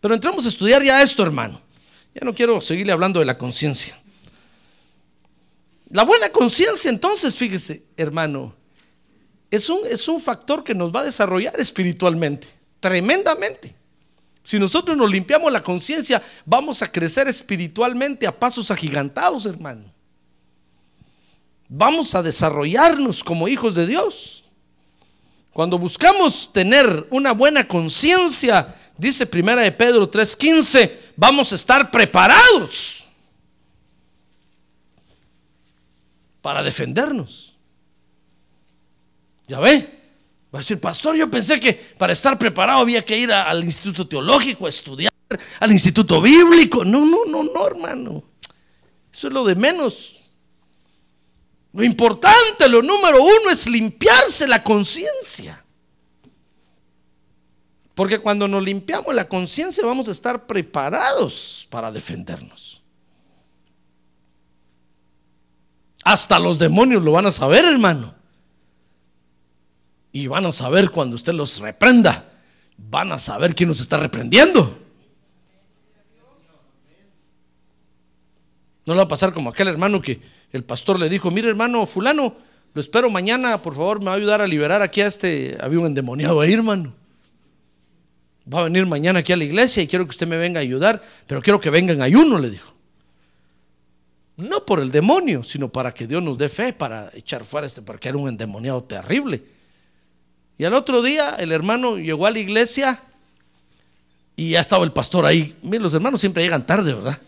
Pero entramos a estudiar ya esto, hermano. Ya no quiero seguirle hablando de la conciencia. La buena conciencia, entonces, fíjese, hermano, es un, es un factor que nos va a desarrollar espiritualmente, tremendamente. Si nosotros nos limpiamos la conciencia, vamos a crecer espiritualmente a pasos agigantados, hermano. Vamos a desarrollarnos como hijos de Dios. Cuando buscamos tener una buena conciencia, dice Primera de Pedro 3:15, vamos a estar preparados para defendernos. Ya ve, va a decir, pastor, yo pensé que para estar preparado había que ir al instituto teológico, a estudiar, al instituto bíblico. No, no, no, no, hermano. Eso es lo de menos. Lo importante, lo número uno es limpiarse la conciencia. Porque cuando nos limpiamos la conciencia vamos a estar preparados para defendernos. Hasta los demonios lo van a saber, hermano. Y van a saber cuando usted los reprenda. Van a saber quién nos está reprendiendo. No le va a pasar como aquel hermano que el pastor le dijo, mire hermano fulano, lo espero mañana, por favor me va a ayudar a liberar aquí a este, había un endemoniado ahí hermano. Va a venir mañana aquí a la iglesia y quiero que usted me venga a ayudar, pero quiero que venga en ayuno, le dijo. No por el demonio, sino para que Dios nos dé fe para echar fuera este, porque era un endemoniado terrible. Y al otro día el hermano llegó a la iglesia y ya estaba el pastor ahí. Miren, los hermanos siempre llegan tarde, ¿verdad?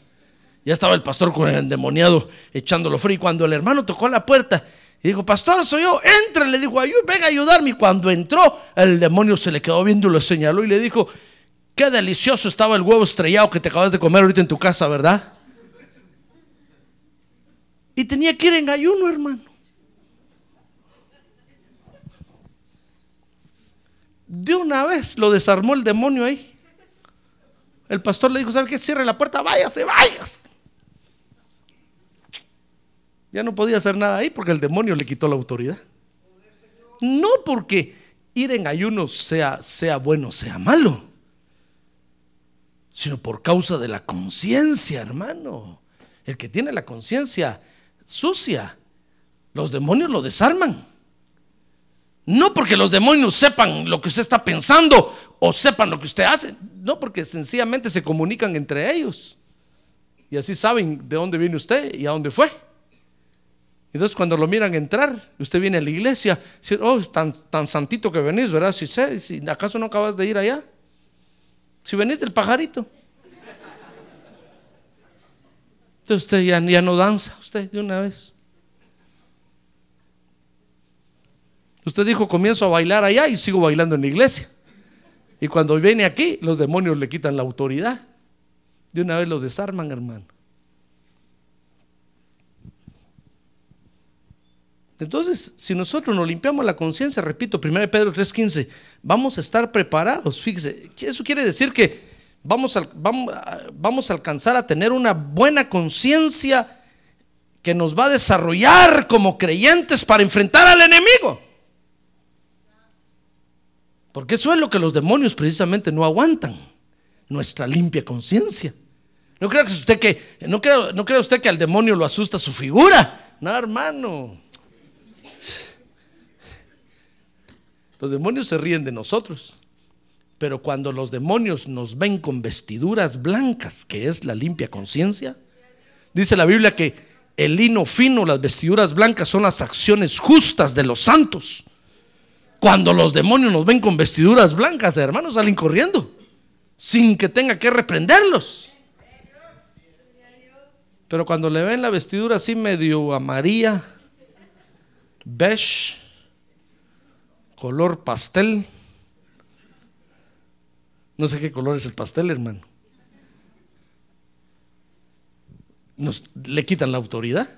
Ya estaba el pastor con el endemoniado echándolo frío. Y cuando el hermano tocó la puerta y dijo, pastor, soy yo, entra, le dijo, Ayú, a ayudarme. Y cuando entró, el demonio se le quedó viendo y lo señaló y le dijo, qué delicioso estaba el huevo estrellado que te acabas de comer ahorita en tu casa, ¿verdad? Y tenía que ir en ayuno, hermano. De una vez lo desarmó el demonio ahí. El pastor le dijo, ¿sabe qué? Cierre la puerta, váyase, váyase. Ya no podía hacer nada ahí porque el demonio le quitó la autoridad. No porque ir en ayuno sea, sea bueno, sea malo, sino por causa de la conciencia, hermano. El que tiene la conciencia sucia, los demonios lo desarman. No porque los demonios sepan lo que usted está pensando o sepan lo que usted hace, no porque sencillamente se comunican entre ellos. Y así saben de dónde viene usted y a dónde fue. Entonces cuando lo miran entrar, usted viene a la iglesia, dice, oh, tan, tan santito que venís, ¿verdad? Si sé, si acaso no acabas de ir allá. Si venís del pajarito. Entonces usted ya, ya no danza, usted de una vez. Usted dijo, comienzo a bailar allá y sigo bailando en la iglesia. Y cuando viene aquí, los demonios le quitan la autoridad. De una vez lo desarman, hermano. Entonces, si nosotros nos limpiamos la conciencia, repito, 1 Pedro 3:15, vamos a estar preparados. Fíjese, eso quiere decir que vamos a, vamos, vamos a alcanzar a tener una buena conciencia que nos va a desarrollar como creyentes para enfrentar al enemigo. Porque eso es lo que los demonios precisamente no aguantan, nuestra limpia conciencia. No crea usted que no crea, no crea usted que al demonio lo asusta su figura. No, hermano. Los demonios se ríen de nosotros. Pero cuando los demonios nos ven con vestiduras blancas, que es la limpia conciencia, dice la Biblia que el lino fino, las vestiduras blancas son las acciones justas de los santos. Cuando los demonios nos ven con vestiduras blancas, hermanos, salen corriendo sin que tenga que reprenderlos. Pero cuando le ven la vestidura así medio amarilla, beige, color pastel, no sé qué color es el pastel, hermano. Nos, le quitan la autoridad.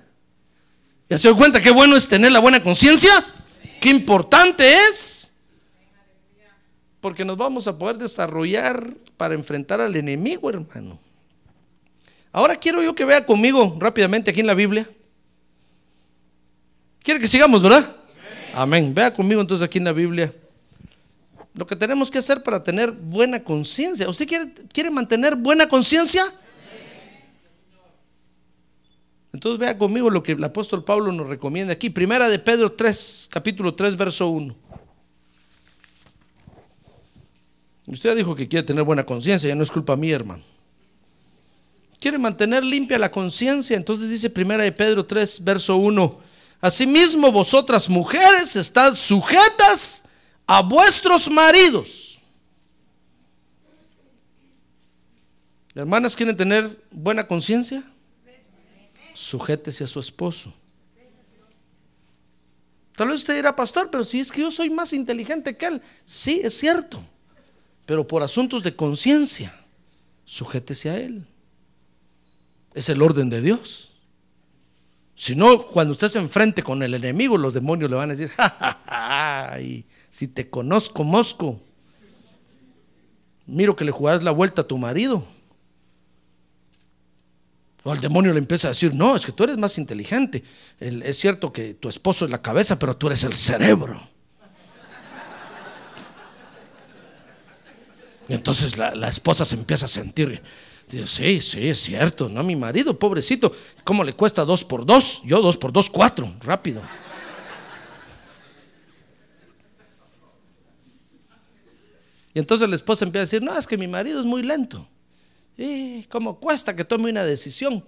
¿Ya se dio cuenta qué bueno es tener la buena conciencia? Qué importante es. Porque nos vamos a poder desarrollar para enfrentar al enemigo, hermano. Ahora quiero yo que vea conmigo rápidamente aquí en la Biblia. Quiere que sigamos, ¿verdad? Amén. Vea conmigo entonces aquí en la Biblia. Lo que tenemos que hacer para tener buena conciencia. ¿Usted quiere, quiere mantener buena conciencia? Entonces vea conmigo lo que el apóstol Pablo nos recomienda aquí. Primera de Pedro 3, capítulo 3, verso 1. Usted dijo que quiere tener buena conciencia, ya no es culpa mía, hermano. Quiere mantener limpia la conciencia, entonces dice Primera de Pedro 3, verso 1. Asimismo vosotras mujeres estad sujetas a vuestros maridos. Hermanas, ¿quieren tener buena conciencia? Sujétese a su esposo. Tal vez usted dirá, pastor, pero si es que yo soy más inteligente que él. Sí, es cierto. Pero por asuntos de conciencia, sujétese a él. Es el orden de Dios. Si no, cuando usted se enfrente con el enemigo, los demonios le van a decir, ja, si te conozco, mosco, miro que le jugás la vuelta a tu marido. O el demonio le empieza a decir, no, es que tú eres más inteligente. es cierto que tu esposo es la cabeza, pero tú eres el cerebro. Y entonces la, la esposa se empieza a sentir sí, sí, es cierto, ¿no? Mi marido, pobrecito, ¿cómo le cuesta dos por dos? Yo dos por dos, cuatro, rápido. Y entonces la esposa empieza a decir, no, es que mi marido es muy lento. ¿Y cómo cuesta que tome una decisión?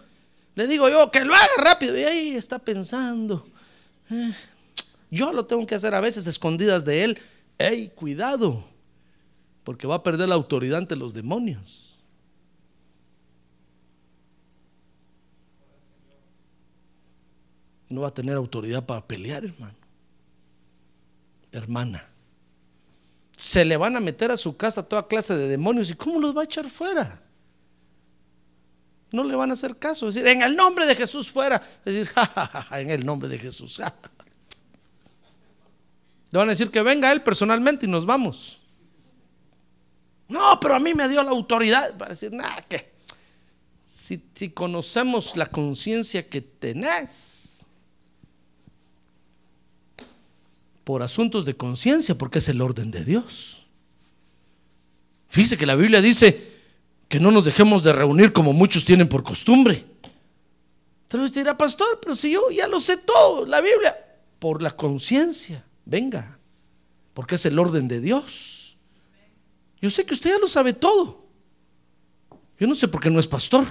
Le digo yo, que lo haga rápido. Y ahí está pensando. Eh, yo lo tengo que hacer a veces escondidas de él. ¡Ey, cuidado! Porque va a perder la autoridad ante los demonios. no va a tener autoridad para pelear, hermano. Hermana. Se le van a meter a su casa toda clase de demonios y ¿cómo los va a echar fuera? No le van a hacer caso. Decir, en el nombre de Jesús fuera. Decir, [laughs] en el nombre de Jesús. Le van a decir que venga él personalmente y nos vamos. No, pero a mí me dio la autoridad para decir, nada, que si, si conocemos la conciencia que tenés, por asuntos de conciencia, porque es el orden de Dios. Fíjese que la Biblia dice que no nos dejemos de reunir como muchos tienen por costumbre. Tal vez dirá, pastor, pero si yo ya lo sé todo, la Biblia, por la conciencia, venga, porque es el orden de Dios. Yo sé que usted ya lo sabe todo. Yo no sé por qué no es pastor,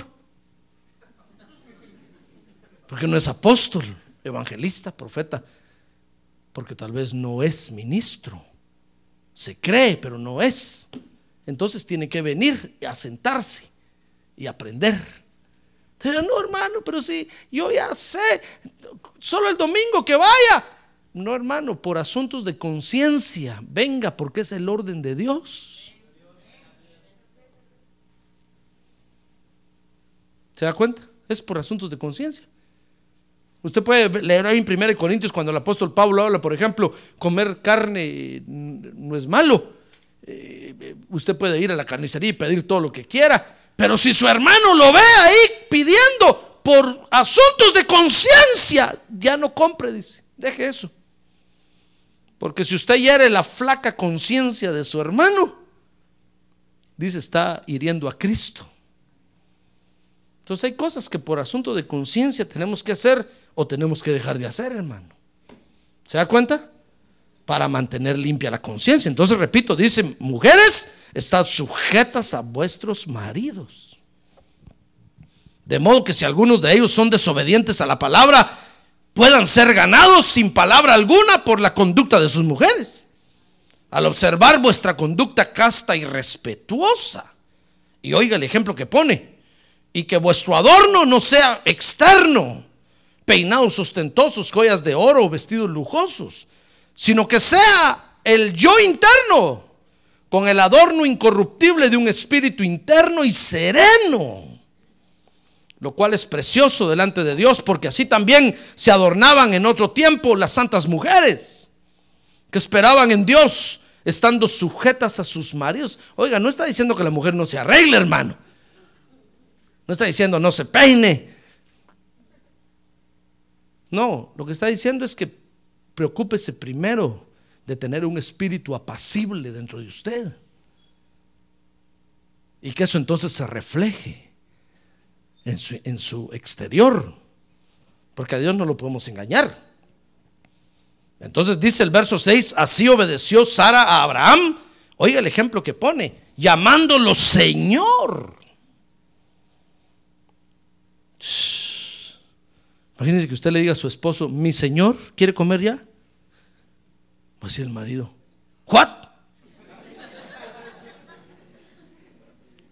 porque no es apóstol, evangelista, profeta porque tal vez no es ministro. Se cree, pero no es. Entonces tiene que venir a sentarse y aprender. Pero no, hermano, pero si yo ya sé, solo el domingo que vaya. No, hermano, por asuntos de conciencia, venga, porque es el orden de Dios. ¿Se da cuenta? Es por asuntos de conciencia. Usted puede leer ahí en 1 Corintios cuando el apóstol Pablo habla, por ejemplo, comer carne no es malo. Eh, usted puede ir a la carnicería y pedir todo lo que quiera. Pero si su hermano lo ve ahí pidiendo por asuntos de conciencia, ya no compre, dice. Deje eso. Porque si usted hiere la flaca conciencia de su hermano, dice, está hiriendo a Cristo. Entonces hay cosas que por asunto de conciencia tenemos que hacer o tenemos que dejar de hacer, hermano. ¿Se da cuenta? Para mantener limpia la conciencia. Entonces, repito, dice, mujeres, están sujetas a vuestros maridos. De modo que si algunos de ellos son desobedientes a la palabra, puedan ser ganados sin palabra alguna por la conducta de sus mujeres. al observar vuestra conducta casta y respetuosa. Y oiga el ejemplo que pone. Y que vuestro adorno no sea externo, peinados ostentosos, joyas de oro, vestidos lujosos, sino que sea el yo interno, con el adorno incorruptible de un espíritu interno y sereno, lo cual es precioso delante de Dios, porque así también se adornaban en otro tiempo las santas mujeres, que esperaban en Dios estando sujetas a sus maridos. Oiga, no está diciendo que la mujer no se arregle, hermano. No está diciendo no se peine. No, lo que está diciendo es que preocúpese primero de tener un espíritu apacible dentro de usted. Y que eso entonces se refleje en su, exterior. Porque a Dios no lo podemos engañar. Entonces dice el verso 6, así obedeció Sara a Abraham. Oiga el ejemplo que pone, llamándolo Señor. Imagínense que usted le diga a su esposo, mi Señor, ¿quiere comer ya? Va a el marido, ¿what?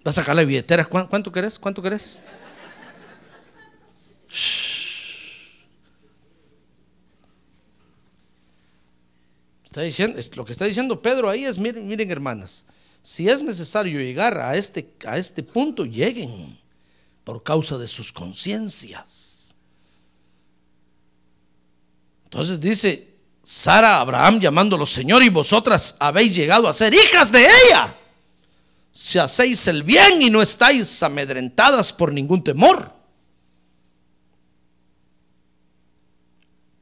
Va a sacar la billetera, ¿cuánto querés? ¿Cuánto querés? Está diciendo, lo que está diciendo Pedro ahí es, miren, miren hermanas, si es necesario llegar a este, a este punto, lleguen por causa de sus conciencias. Entonces dice Sara a Abraham llamándolo Señor y vosotras habéis llegado a ser hijas de ella. Si hacéis el bien y no estáis amedrentadas por ningún temor.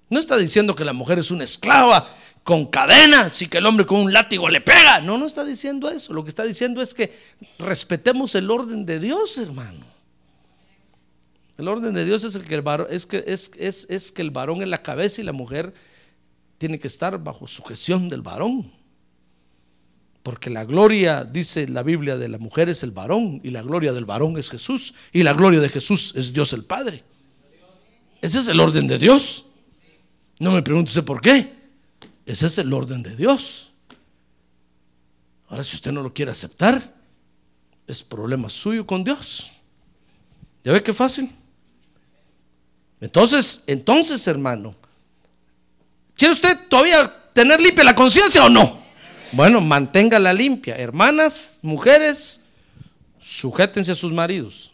No está diciendo que la mujer es una esclava con cadenas y que el hombre con un látigo le pega. No, no está diciendo eso. Lo que está diciendo es que respetemos el orden de Dios, hermano. El orden de Dios es, el que, el varón, es, que, es, es, es que el varón es la cabeza y la mujer tiene que estar bajo sujeción del varón. Porque la gloria, dice la Biblia, de la mujer es el varón y la gloria del varón es Jesús y la gloria de Jesús es Dios el Padre. Ese es el orden de Dios. No me pregunte por qué. Ese es el orden de Dios. Ahora, si usted no lo quiere aceptar, es problema suyo con Dios. ¿Ya ve qué fácil? Entonces, entonces, hermano, ¿quiere usted todavía tener limpia la conciencia o no? Bueno, manténgala limpia. Hermanas, mujeres, sujétense a sus maridos.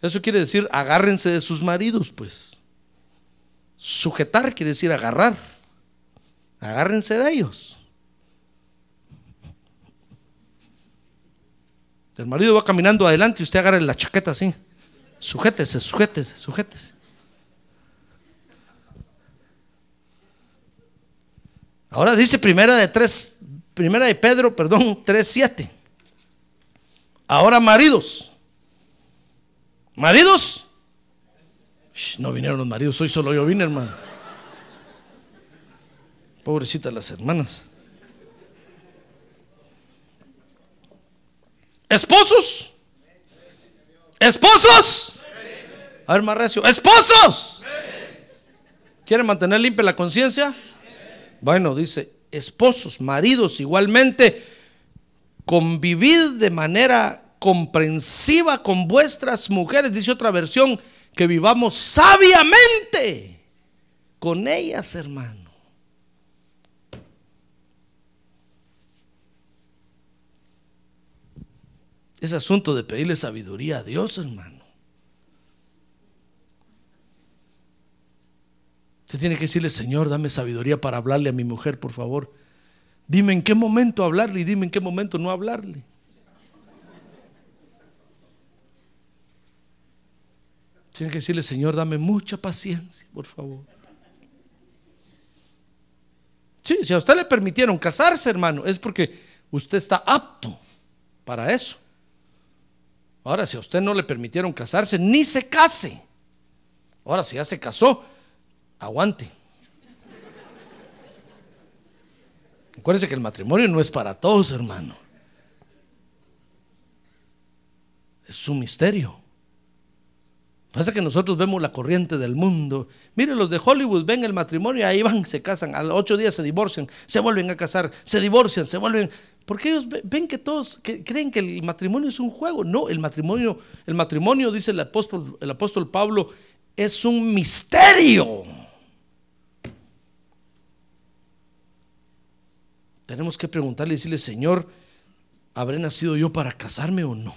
Eso quiere decir agárrense de sus maridos, pues. Sujetar quiere decir agarrar. Agárrense de ellos. El marido va caminando adelante y usted agarra la chaqueta así. Sujétese, sujétese, sujétese. Ahora dice primera de tres, primera de Pedro, perdón, 3.7. Ahora maridos. ¿Maridos? no vinieron los maridos, hoy solo yo vine, hermano. Pobrecitas las hermanas. Esposos. Esposos. A ver, más recio. Esposos. ¿Quieren mantener limpia la conciencia? Bueno, dice, esposos, maridos, igualmente, convivid de manera comprensiva con vuestras mujeres. Dice otra versión, que vivamos sabiamente con ellas, hermano. Es asunto de pedirle sabiduría a Dios, hermano. Usted tiene que decirle, Señor, dame sabiduría para hablarle a mi mujer, por favor. Dime en qué momento hablarle y dime en qué momento no hablarle. Tiene que decirle, Señor, dame mucha paciencia, por favor. Sí, si a usted le permitieron casarse, hermano, es porque usted está apto para eso. Ahora, si a usted no le permitieron casarse, ni se case. Ahora, si ya se casó, aguante. Acuérdense que el matrimonio no es para todos, hermano. Es un misterio. Pasa que nosotros vemos la corriente del mundo. Mire, los de Hollywood ven el matrimonio, ahí van, se casan, a los ocho días se divorcian, se vuelven a casar, se divorcian, se vuelven. Porque ellos ven que todos creen que el matrimonio es un juego. No, el matrimonio, el matrimonio, dice el apóstol, el apóstol Pablo, es un misterio. Tenemos que preguntarle y decirle, Señor, ¿habré nacido yo para casarme o no?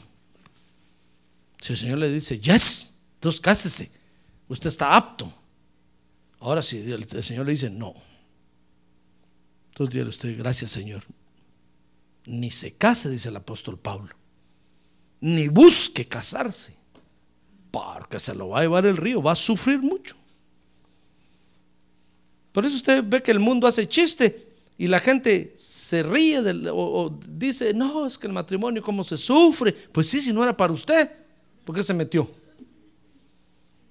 Si el Señor le dice, yes entonces cásese, usted está apto. Ahora si el, Señor le dice no. Entonces dígale usted, gracias Señor. Ni se case, dice el apóstol Pablo. Ni busque casarse. Porque se lo va a llevar el río, va a sufrir mucho. Por eso usted ve que el mundo hace chiste y la gente se ríe o, dice, no, es que el matrimonio, ¿cómo se sufre? Pues sí, si no era para usted, ¿por qué se metió?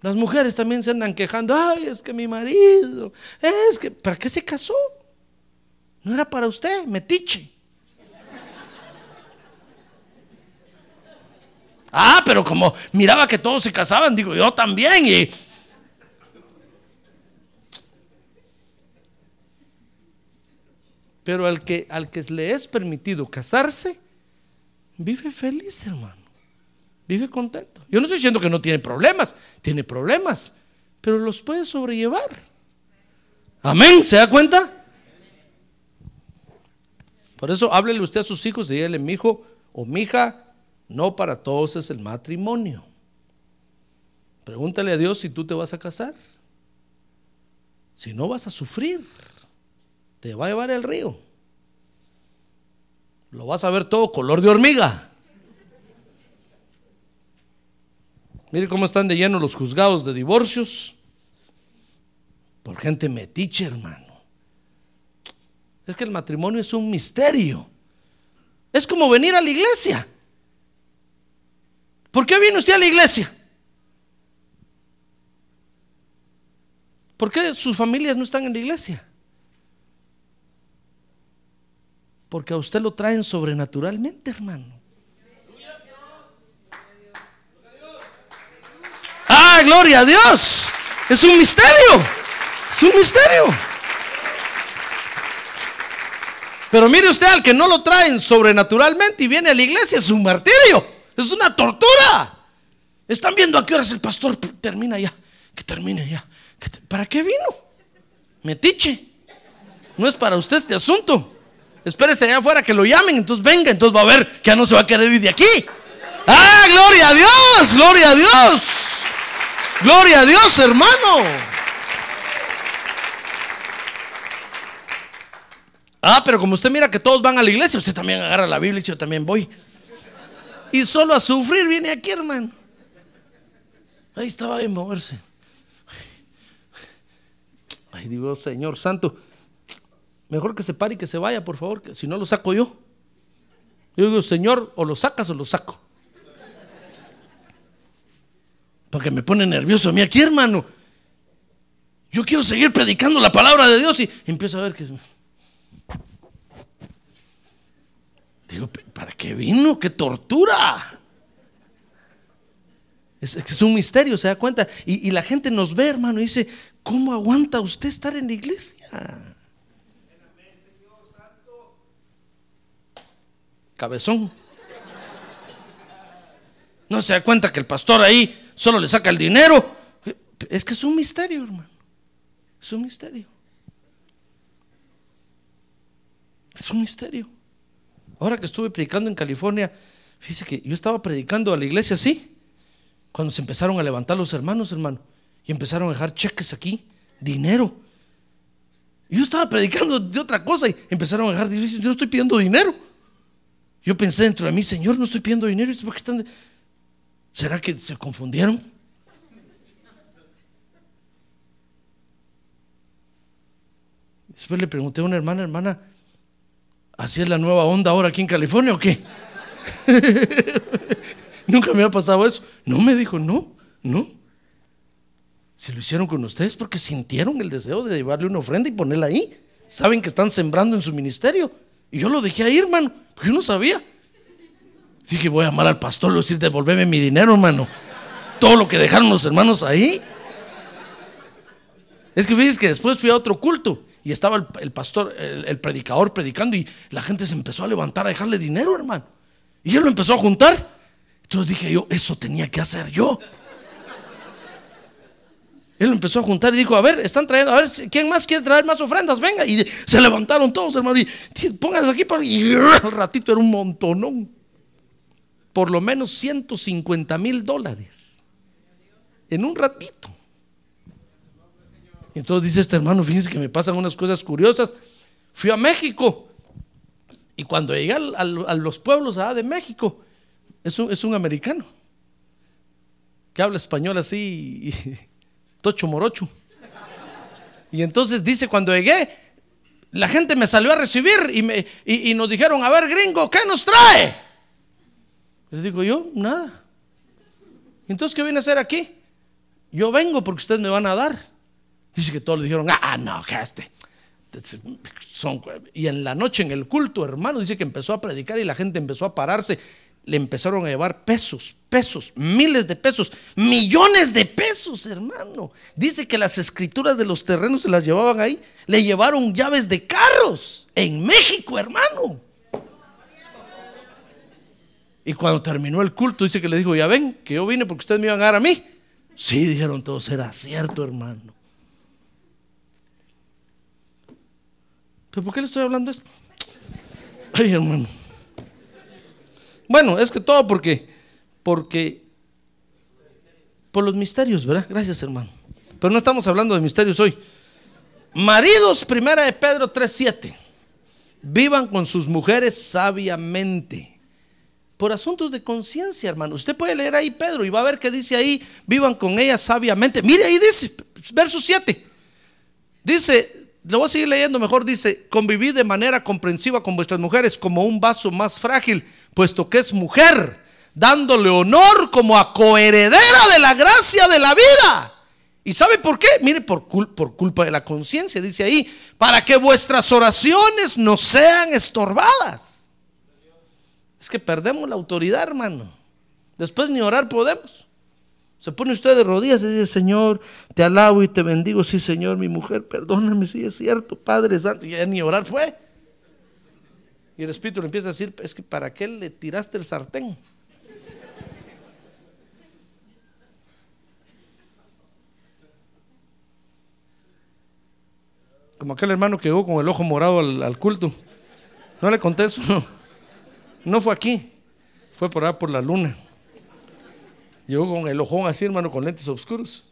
Las mujeres también se andan quejando, ay, es que mi marido, es que, ¿para qué se casó? No era para usted, metiche. Ah, pero como miraba que todos se casaban, digo, yo también. Y... Pero al que, al que le es permitido casarse, vive feliz, hermano. Vive contento. Yo no estoy diciendo que no tiene problemas, tiene problemas, pero los puede sobrellevar. Amén, ¿se da cuenta? Por eso háblele usted a sus hijos y dígale, mi hijo o mi hija, no para todos es el matrimonio. Pregúntale a Dios si tú te vas a casar. Si no vas a sufrir, te va a llevar el río. Lo vas a ver todo color de hormiga. Mire cómo están de lleno los juzgados de divorcios. Por gente metiche, hermano. Es que el matrimonio es un misterio. Es como venir a la iglesia. ¿Por qué viene usted a la iglesia? ¿Por qué sus familias no están en la iglesia? Porque a usted lo traen sobrenaturalmente, hermano. Ah, gloria a Dios. Es un misterio. Es un misterio. Pero mire usted al que no lo traen sobrenaturalmente y viene a la iglesia, es un martirio. Es una tortura. Están viendo a qué horas el pastor termina ya. Que termine ya. ¿Para qué vino? Metiche. No es para usted este asunto. Espérese allá afuera que lo llamen, entonces venga, entonces va a ver que ya no se va a querer ir de aquí. Ah, gloria a Dios, gloria a Dios. Gloria a Dios, hermano. Ah, pero como usted mira que todos van a la iglesia, usted también agarra la Biblia y yo también voy. Y solo a sufrir viene aquí, hermano. Ahí estaba de moverse. Ay, digo, Señor Santo, mejor que se pare y que se vaya, por favor, que si no lo saco yo. Yo digo, Señor, o lo sacas o lo saco. Porque me pone nervioso a mí aquí, hermano. Yo quiero seguir predicando la palabra de Dios y empiezo a ver que... Digo, ¿para qué vino? ¡Qué tortura! Es, es un misterio, se da cuenta. Y, y, la gente nos ve, hermano, y dice, ¿cómo aguanta usted estar en la iglesia? Cabezón. No se da cuenta que el pastor ahí solo le saca el dinero. Es que es un misterio, hermano. Es un misterio. Es un misterio. Ahora que estuve predicando en California, fíjese que yo estaba predicando a la iglesia así, cuando se empezaron a levantar los hermanos, hermano, y empezaron a dejar cheques aquí, dinero. yo estaba predicando de otra cosa y empezaron a dejar, yo estoy pidiendo dinero. Yo pensé dentro de mí, Señor, no estoy pidiendo dinero, ¿por qué están? ¿Será que se confundieron? Después le pregunté a una hermana, hermana, ¿así es la nueva onda ahora aquí en California o qué? [laughs] Nunca me ha pasado eso. No me dijo, no, no. Si lo hicieron con ustedes porque sintieron el deseo de llevarle una ofrenda y ponerla ahí. Saben que están sembrando en su ministerio. Y yo lo dejé ahí, hermano, porque yo no sabía. Dije, voy a llamar al pastor, le decir, devolveme mi dinero, hermano. todo lo que dejaron los hermanos ahí. Es que fíjense que después fui a otro culto y estaba el, el pastor, el, el predicador predicando y la gente se empezó a levantar a dejarle dinero, hermano. Y él lo empezó a juntar. Entonces dije yo, eso tenía que hacer yo. Él empezó a juntar y dijo, a ver, están trayendo, a ver, ¿quién más quiere traer más ofrendas? Venga. Y se levantaron todos, hermano. Y "Sí, pónganlas aquí. por-". Y al ratito era un montonón. Por lo menos 150 mil dólares. En un ratito. Y entonces dice este hermano, fíjense que me pasan unas cosas curiosas. Fui a México. Y cuando llegué al- a los pueblos allá de México, es un, es un americano. Que habla español así, tocho morocho. Y entonces dice, cuando llegué, la gente me salió a recibir y, me, y, nos dijeron, a ver gringo, ¿qué nos trae? Les digo yo, nada. Entonces, ¿qué viene a hacer aquí? Yo vengo porque ustedes me van a dar. Dice que todos le dijeron, ah, no, que este. Son, y en la noche en el culto, hermano, dice que empezó a predicar y la gente empezó a pararse. Le empezaron a llevar pesos, pesos, miles de pesos, millones de pesos, hermano. Dice que las escrituras de los terrenos se las llevaban ahí. Le llevaron llaves de carros en México, hermano. Y cuando terminó el culto, dice que le dijo, ya ven, que yo vine porque ustedes me iban a dar a mí. Sí, dijeron todos, era cierto, hermano. ¿Pero por qué le estoy hablando esto? Ay, hermano. Bueno, es que todo porque, porque, por los misterios, ¿verdad? Gracias, hermano. Pero no estamos hablando de misterios hoy. Maridos, primera de Pedro 3.7. Vivan con sus mujeres sabiamente. Por asuntos de conciencia, hermano. Usted puede leer ahí Pedro y va a ver que dice ahí, vivan con ellas sabiamente. Mire ahí dice, verso 7. Dice, lo voy a seguir leyendo mejor, dice, convivid de manera comprensiva con vuestras mujeres como un vaso más frágil, puesto que es mujer, dándole honor como a coheredera de la gracia de la vida. ¿Y sabe por qué? Mire, por, por culpa de la conciencia, dice ahí, para que vuestras oraciones no sean estorbadas. Es que perdemos la autoridad, hermano. Después ni orar podemos. Se pone usted de rodillas y dice, Señor, te alabo y te bendigo. Sí, Señor, mi mujer, perdóname, sí es cierto, Padre Santo. Y ni orar fue. Y el Espíritu le empieza a decir, es que ¿para qué le tiraste el sartén? Como aquel hermano que llegó con el ojo morado al, al culto. No le. [laughs] No. No fue aquí. Fue por allá por la luna. Llegó con el ojón así, hermano, con lentes oscuros.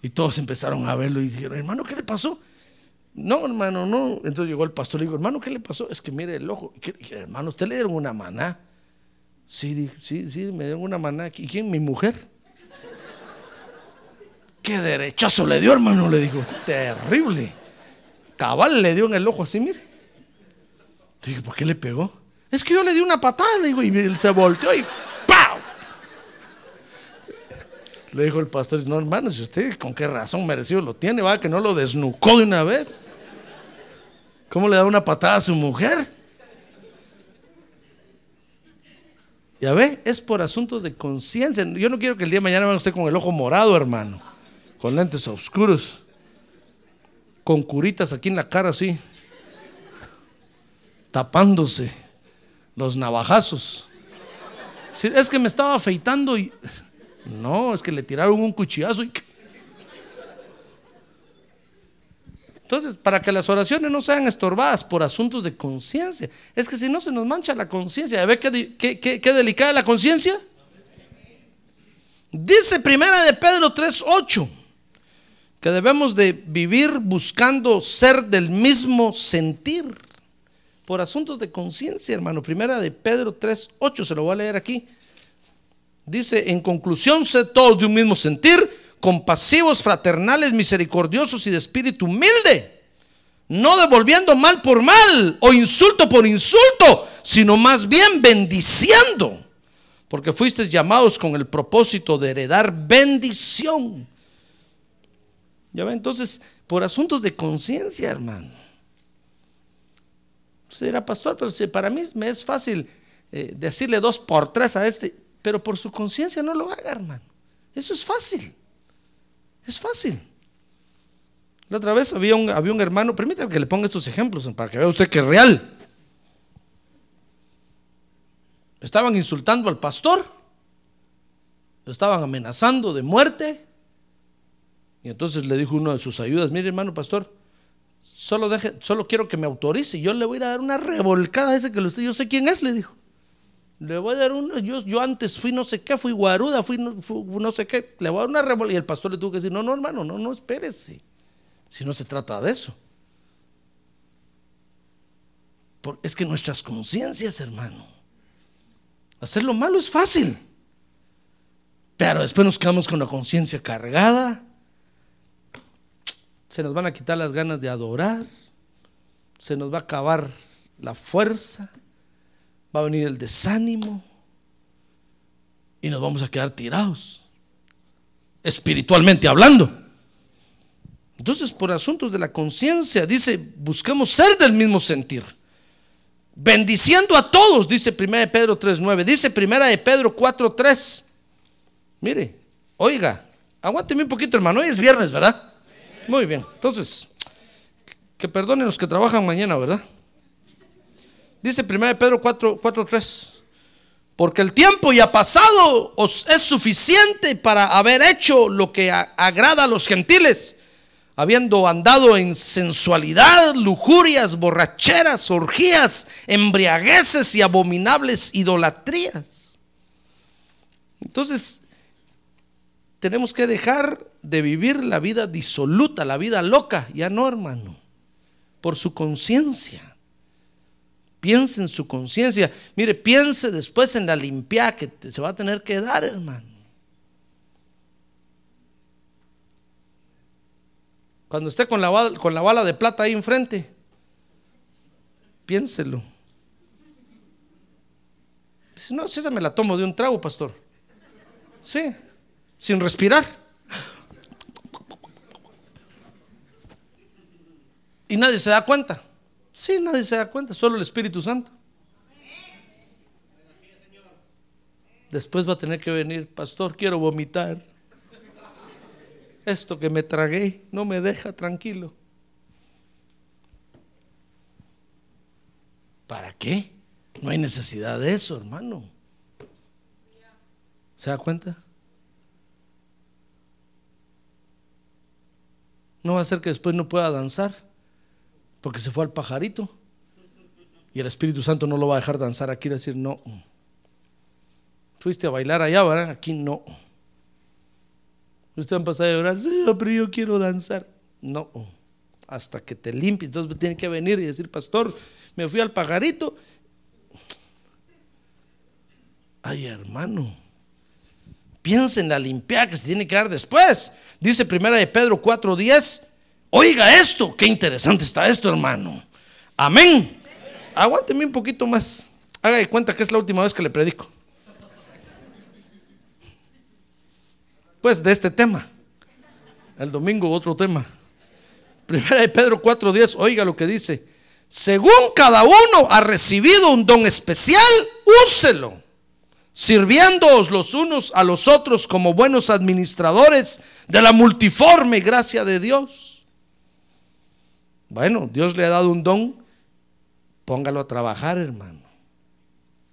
Y todos empezaron a verlo y dijeron, hermano, ¿qué le pasó? No, hermano, no. Entonces llegó el pastor y dijo, hermano, ¿qué le pasó? Es que mire el ojo. ¿Qué- qué, hermano, ¿usted le dieron una maná? Sí, sí, sí, me dieron una maná. ¿Y quién? Mi mujer. ¿Qué derechazo le dio, hermano? Le dijo, terrible. Cabal le dio en el ojo así, mire. Dije, ¿por qué le pegó? Es que yo le di una patada, le digo, y él se volteó y Le dijo el pastor, no hermano, si usted con qué razón merecido lo tiene, va, que no lo desnucó de una vez. ¿Cómo le da una patada a su mujer? Ya ve, es por asuntos de conciencia. Yo no quiero que el día de mañana venga usted con el ojo morado, hermano, con lentes oscuros, con curitas aquí en la cara, así, tapándose los navajazos. Es que me estaba afeitando y. No, es que le tiraron un cuchillazo y. Entonces, para que las oraciones no sean estorbadas por asuntos de conciencia, es que si no se nos mancha la conciencia, ¿ve qué, qué, qué- qué delicada la conciencia? Dice primera de Pedro 3:8 que debemos de vivir buscando ser del mismo sentir por asuntos de conciencia, hermano. Primera de Pedro 3:8 se lo voy a leer aquí. Dice, en conclusión, sed todos de un mismo sentir, compasivos, fraternales, misericordiosos y de espíritu humilde, no devolviendo mal por mal o insulto por insulto, sino más bien bendiciendo, porque fuisteis llamados con el propósito de heredar bendición. Ya ve, entonces, por asuntos de conciencia, hermano. Usted dirá, pastor, pero si para mí me es fácil eh, decirle dos por tres a este, pero por su conciencia no lo haga, hermano. Eso es fácil. Es fácil. La otra vez había un, había un hermano, permítame que le ponga estos ejemplos para que vea usted que es real. Estaban insultando al pastor, lo estaban amenazando de muerte. Y entonces le dijo uno de sus ayudas, mire hermano pastor, solo, deje, solo quiero que me autorice, yo le voy a dar una revolcada a ese que lo usted, yo sé quién es, le dijo. Le voy a dar una, yo, yo antes fui no sé qué, fui guaruda, fui no, no sé qué, le voy a dar una revolcada. Y el pastor le tuvo que decir, no, no hermano, no, no, espérese, si no se trata de eso. Por, es que nuestras conciencias, hermano, hacer lo malo es fácil. Pero después nos quedamos con la conciencia cargada. Se nos van a quitar las ganas de adorar. Se nos va a acabar la fuerza. Va a venir el desánimo. Y nos vamos a quedar tirados. Espiritualmente hablando. Entonces, por asuntos de la conciencia, dice, buscamos ser del mismo sentir. Bendiciendo a todos, dice 1 de Pedro 3.9. Dice 1 de Pedro 4.3. Mire, oiga, aguánteme un poquito, hermano. Hoy es viernes, ¿verdad? Muy bien. Entonces, que perdonen los que trabajan mañana, ¿verdad? Dice 1 de Pedro 4.3. Porque el tiempo ya pasado os es suficiente para haber hecho lo que agrada a los gentiles habiendo andado en sensualidad, lujurias, borracheras, orgías, embriagueces y abominables idolatrías. Entonces, tenemos que dejar de vivir la vida disoluta, la vida loca, ya no, hermano, por su conciencia. Piense en su conciencia. Mire, piense después en la limpia que se va a tener que dar, hermano. Cuando esté con la, con la bala de plata ahí enfrente, piénselo. Dice, no, si esa me la tomo de un trago, pastor. Sí, sin respirar. Y nadie se da cuenta. Sí, nadie se da cuenta, solo el Espíritu Santo. Después va a tener que venir, pastor, quiero vomitar esto que me tragué no me deja tranquilo. ¿Para qué? No hay necesidad de eso, hermano. ¿Se da cuenta? No va a ser que después no pueda danzar porque se fue al pajarito y el Espíritu Santo no lo va a dejar danzar aquí decir no. Fuiste a bailar allá, ¿verdad? Aquí no. Usted han pasado a llorar, pero yo quiero danzar. No, hasta que te limpie. Entonces tiene que venir y decir, pastor, me fui al pajarito. Ay, hermano, piensa en la limpieza que se tiene que dar después. Dice primera de Pedro 4:10. Oiga esto, qué interesante está esto, hermano. Amén. Aguánteme un poquito más. Haga de cuenta que es la última vez que le predico. pues de este tema. El domingo otro tema. Primera de Pedro 4:10, oiga lo que dice. Según cada uno ha recibido un don especial, úselo, sirviéndoos los unos a los otros como buenos administradores de la multiforme gracia de Dios. Bueno, Dios le ha dado un don, póngalo a trabajar, hermano,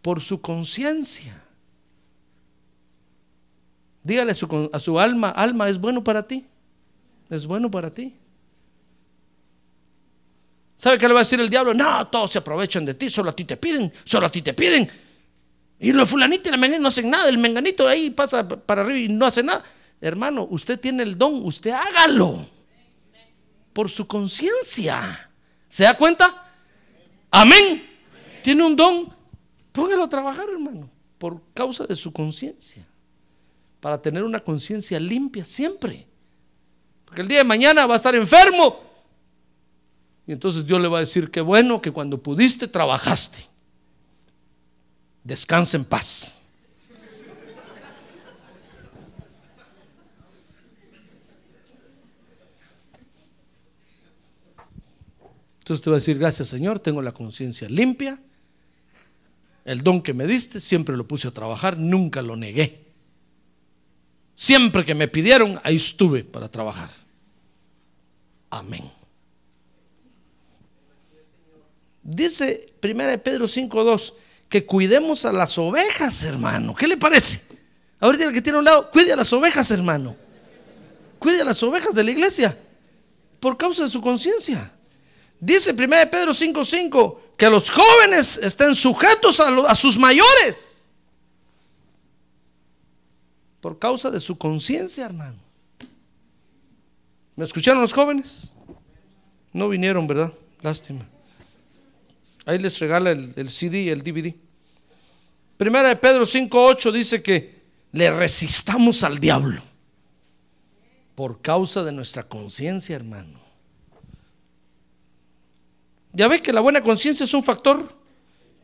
por su conciencia. Dígale a su, alma, alma, es bueno para ti. Es bueno para ti. ¿Sabe qué le va a decir el diablo? No, todos se aprovechan de ti, solo a ti te piden, solo a ti te piden. Y los fulanitos y la menganito no hacen nada, el menganito ahí pasa para arriba y no hace nada. Hermano, usted tiene el don, usted hágalo. Por su conciencia. ¿Se da cuenta? Amén. Tiene un don, póngalo a trabajar, hermano, por causa de su conciencia para tener una conciencia limpia siempre. Porque el día de mañana va a estar enfermo. Y entonces Dios le va a decir, qué bueno que cuando pudiste trabajaste. Descansa en paz. Entonces te va a decir, gracias Señor, tengo la conciencia limpia. El don que me diste siempre lo puse a trabajar, nunca lo negué. Siempre que me pidieron, ahí estuve para trabajar. Amén. Dice 1 Pedro 5.2 que cuidemos a las ovejas, hermano. ¿Qué le parece? Ahorita el que tiene un lado, cuide a las ovejas, hermano. Cuide a las ovejas de la iglesia por causa de su conciencia. Dice 1 Pedro 5.5 que los jóvenes estén sujetos a, a sus mayores por causa de su conciencia, hermano. ¿Me escucharon los jóvenes? No vinieron, ¿verdad? Lástima. Ahí les regala el, CD y el DVD. Primera de Pedro 5.8 dice que le resistamos al diablo por causa de nuestra conciencia, hermano. Ya ve que la buena conciencia es un factor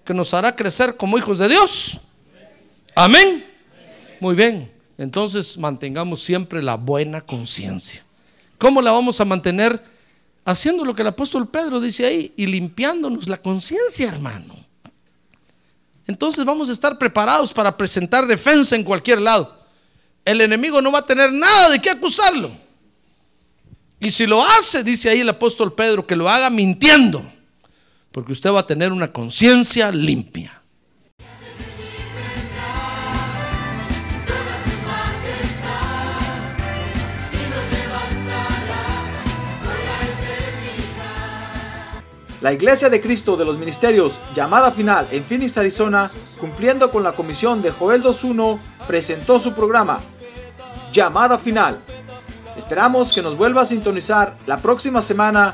que nos hará crecer como hijos de Dios. Amén. Muy bien. Entonces mantengamos siempre la buena conciencia. ¿Cómo la vamos a mantener? haciendo lo que el apóstol Pedro dice ahí y limpiándonos la conciencia, hermano. Entonces vamos a estar preparados para presentar defensa en cualquier lado. El enemigo no va a tener nada de qué acusarlo. Y si lo hace, dice ahí el apóstol Pedro, que lo haga mintiendo, porque usted va a tener una conciencia limpia. La Iglesia de Cristo de los Ministerios, llamada final en Phoenix, Arizona, cumpliendo con la comisión de Joel 2.1, presentó su programa, Llamada Final. Esperamos que nos vuelva a sintonizar la próxima semana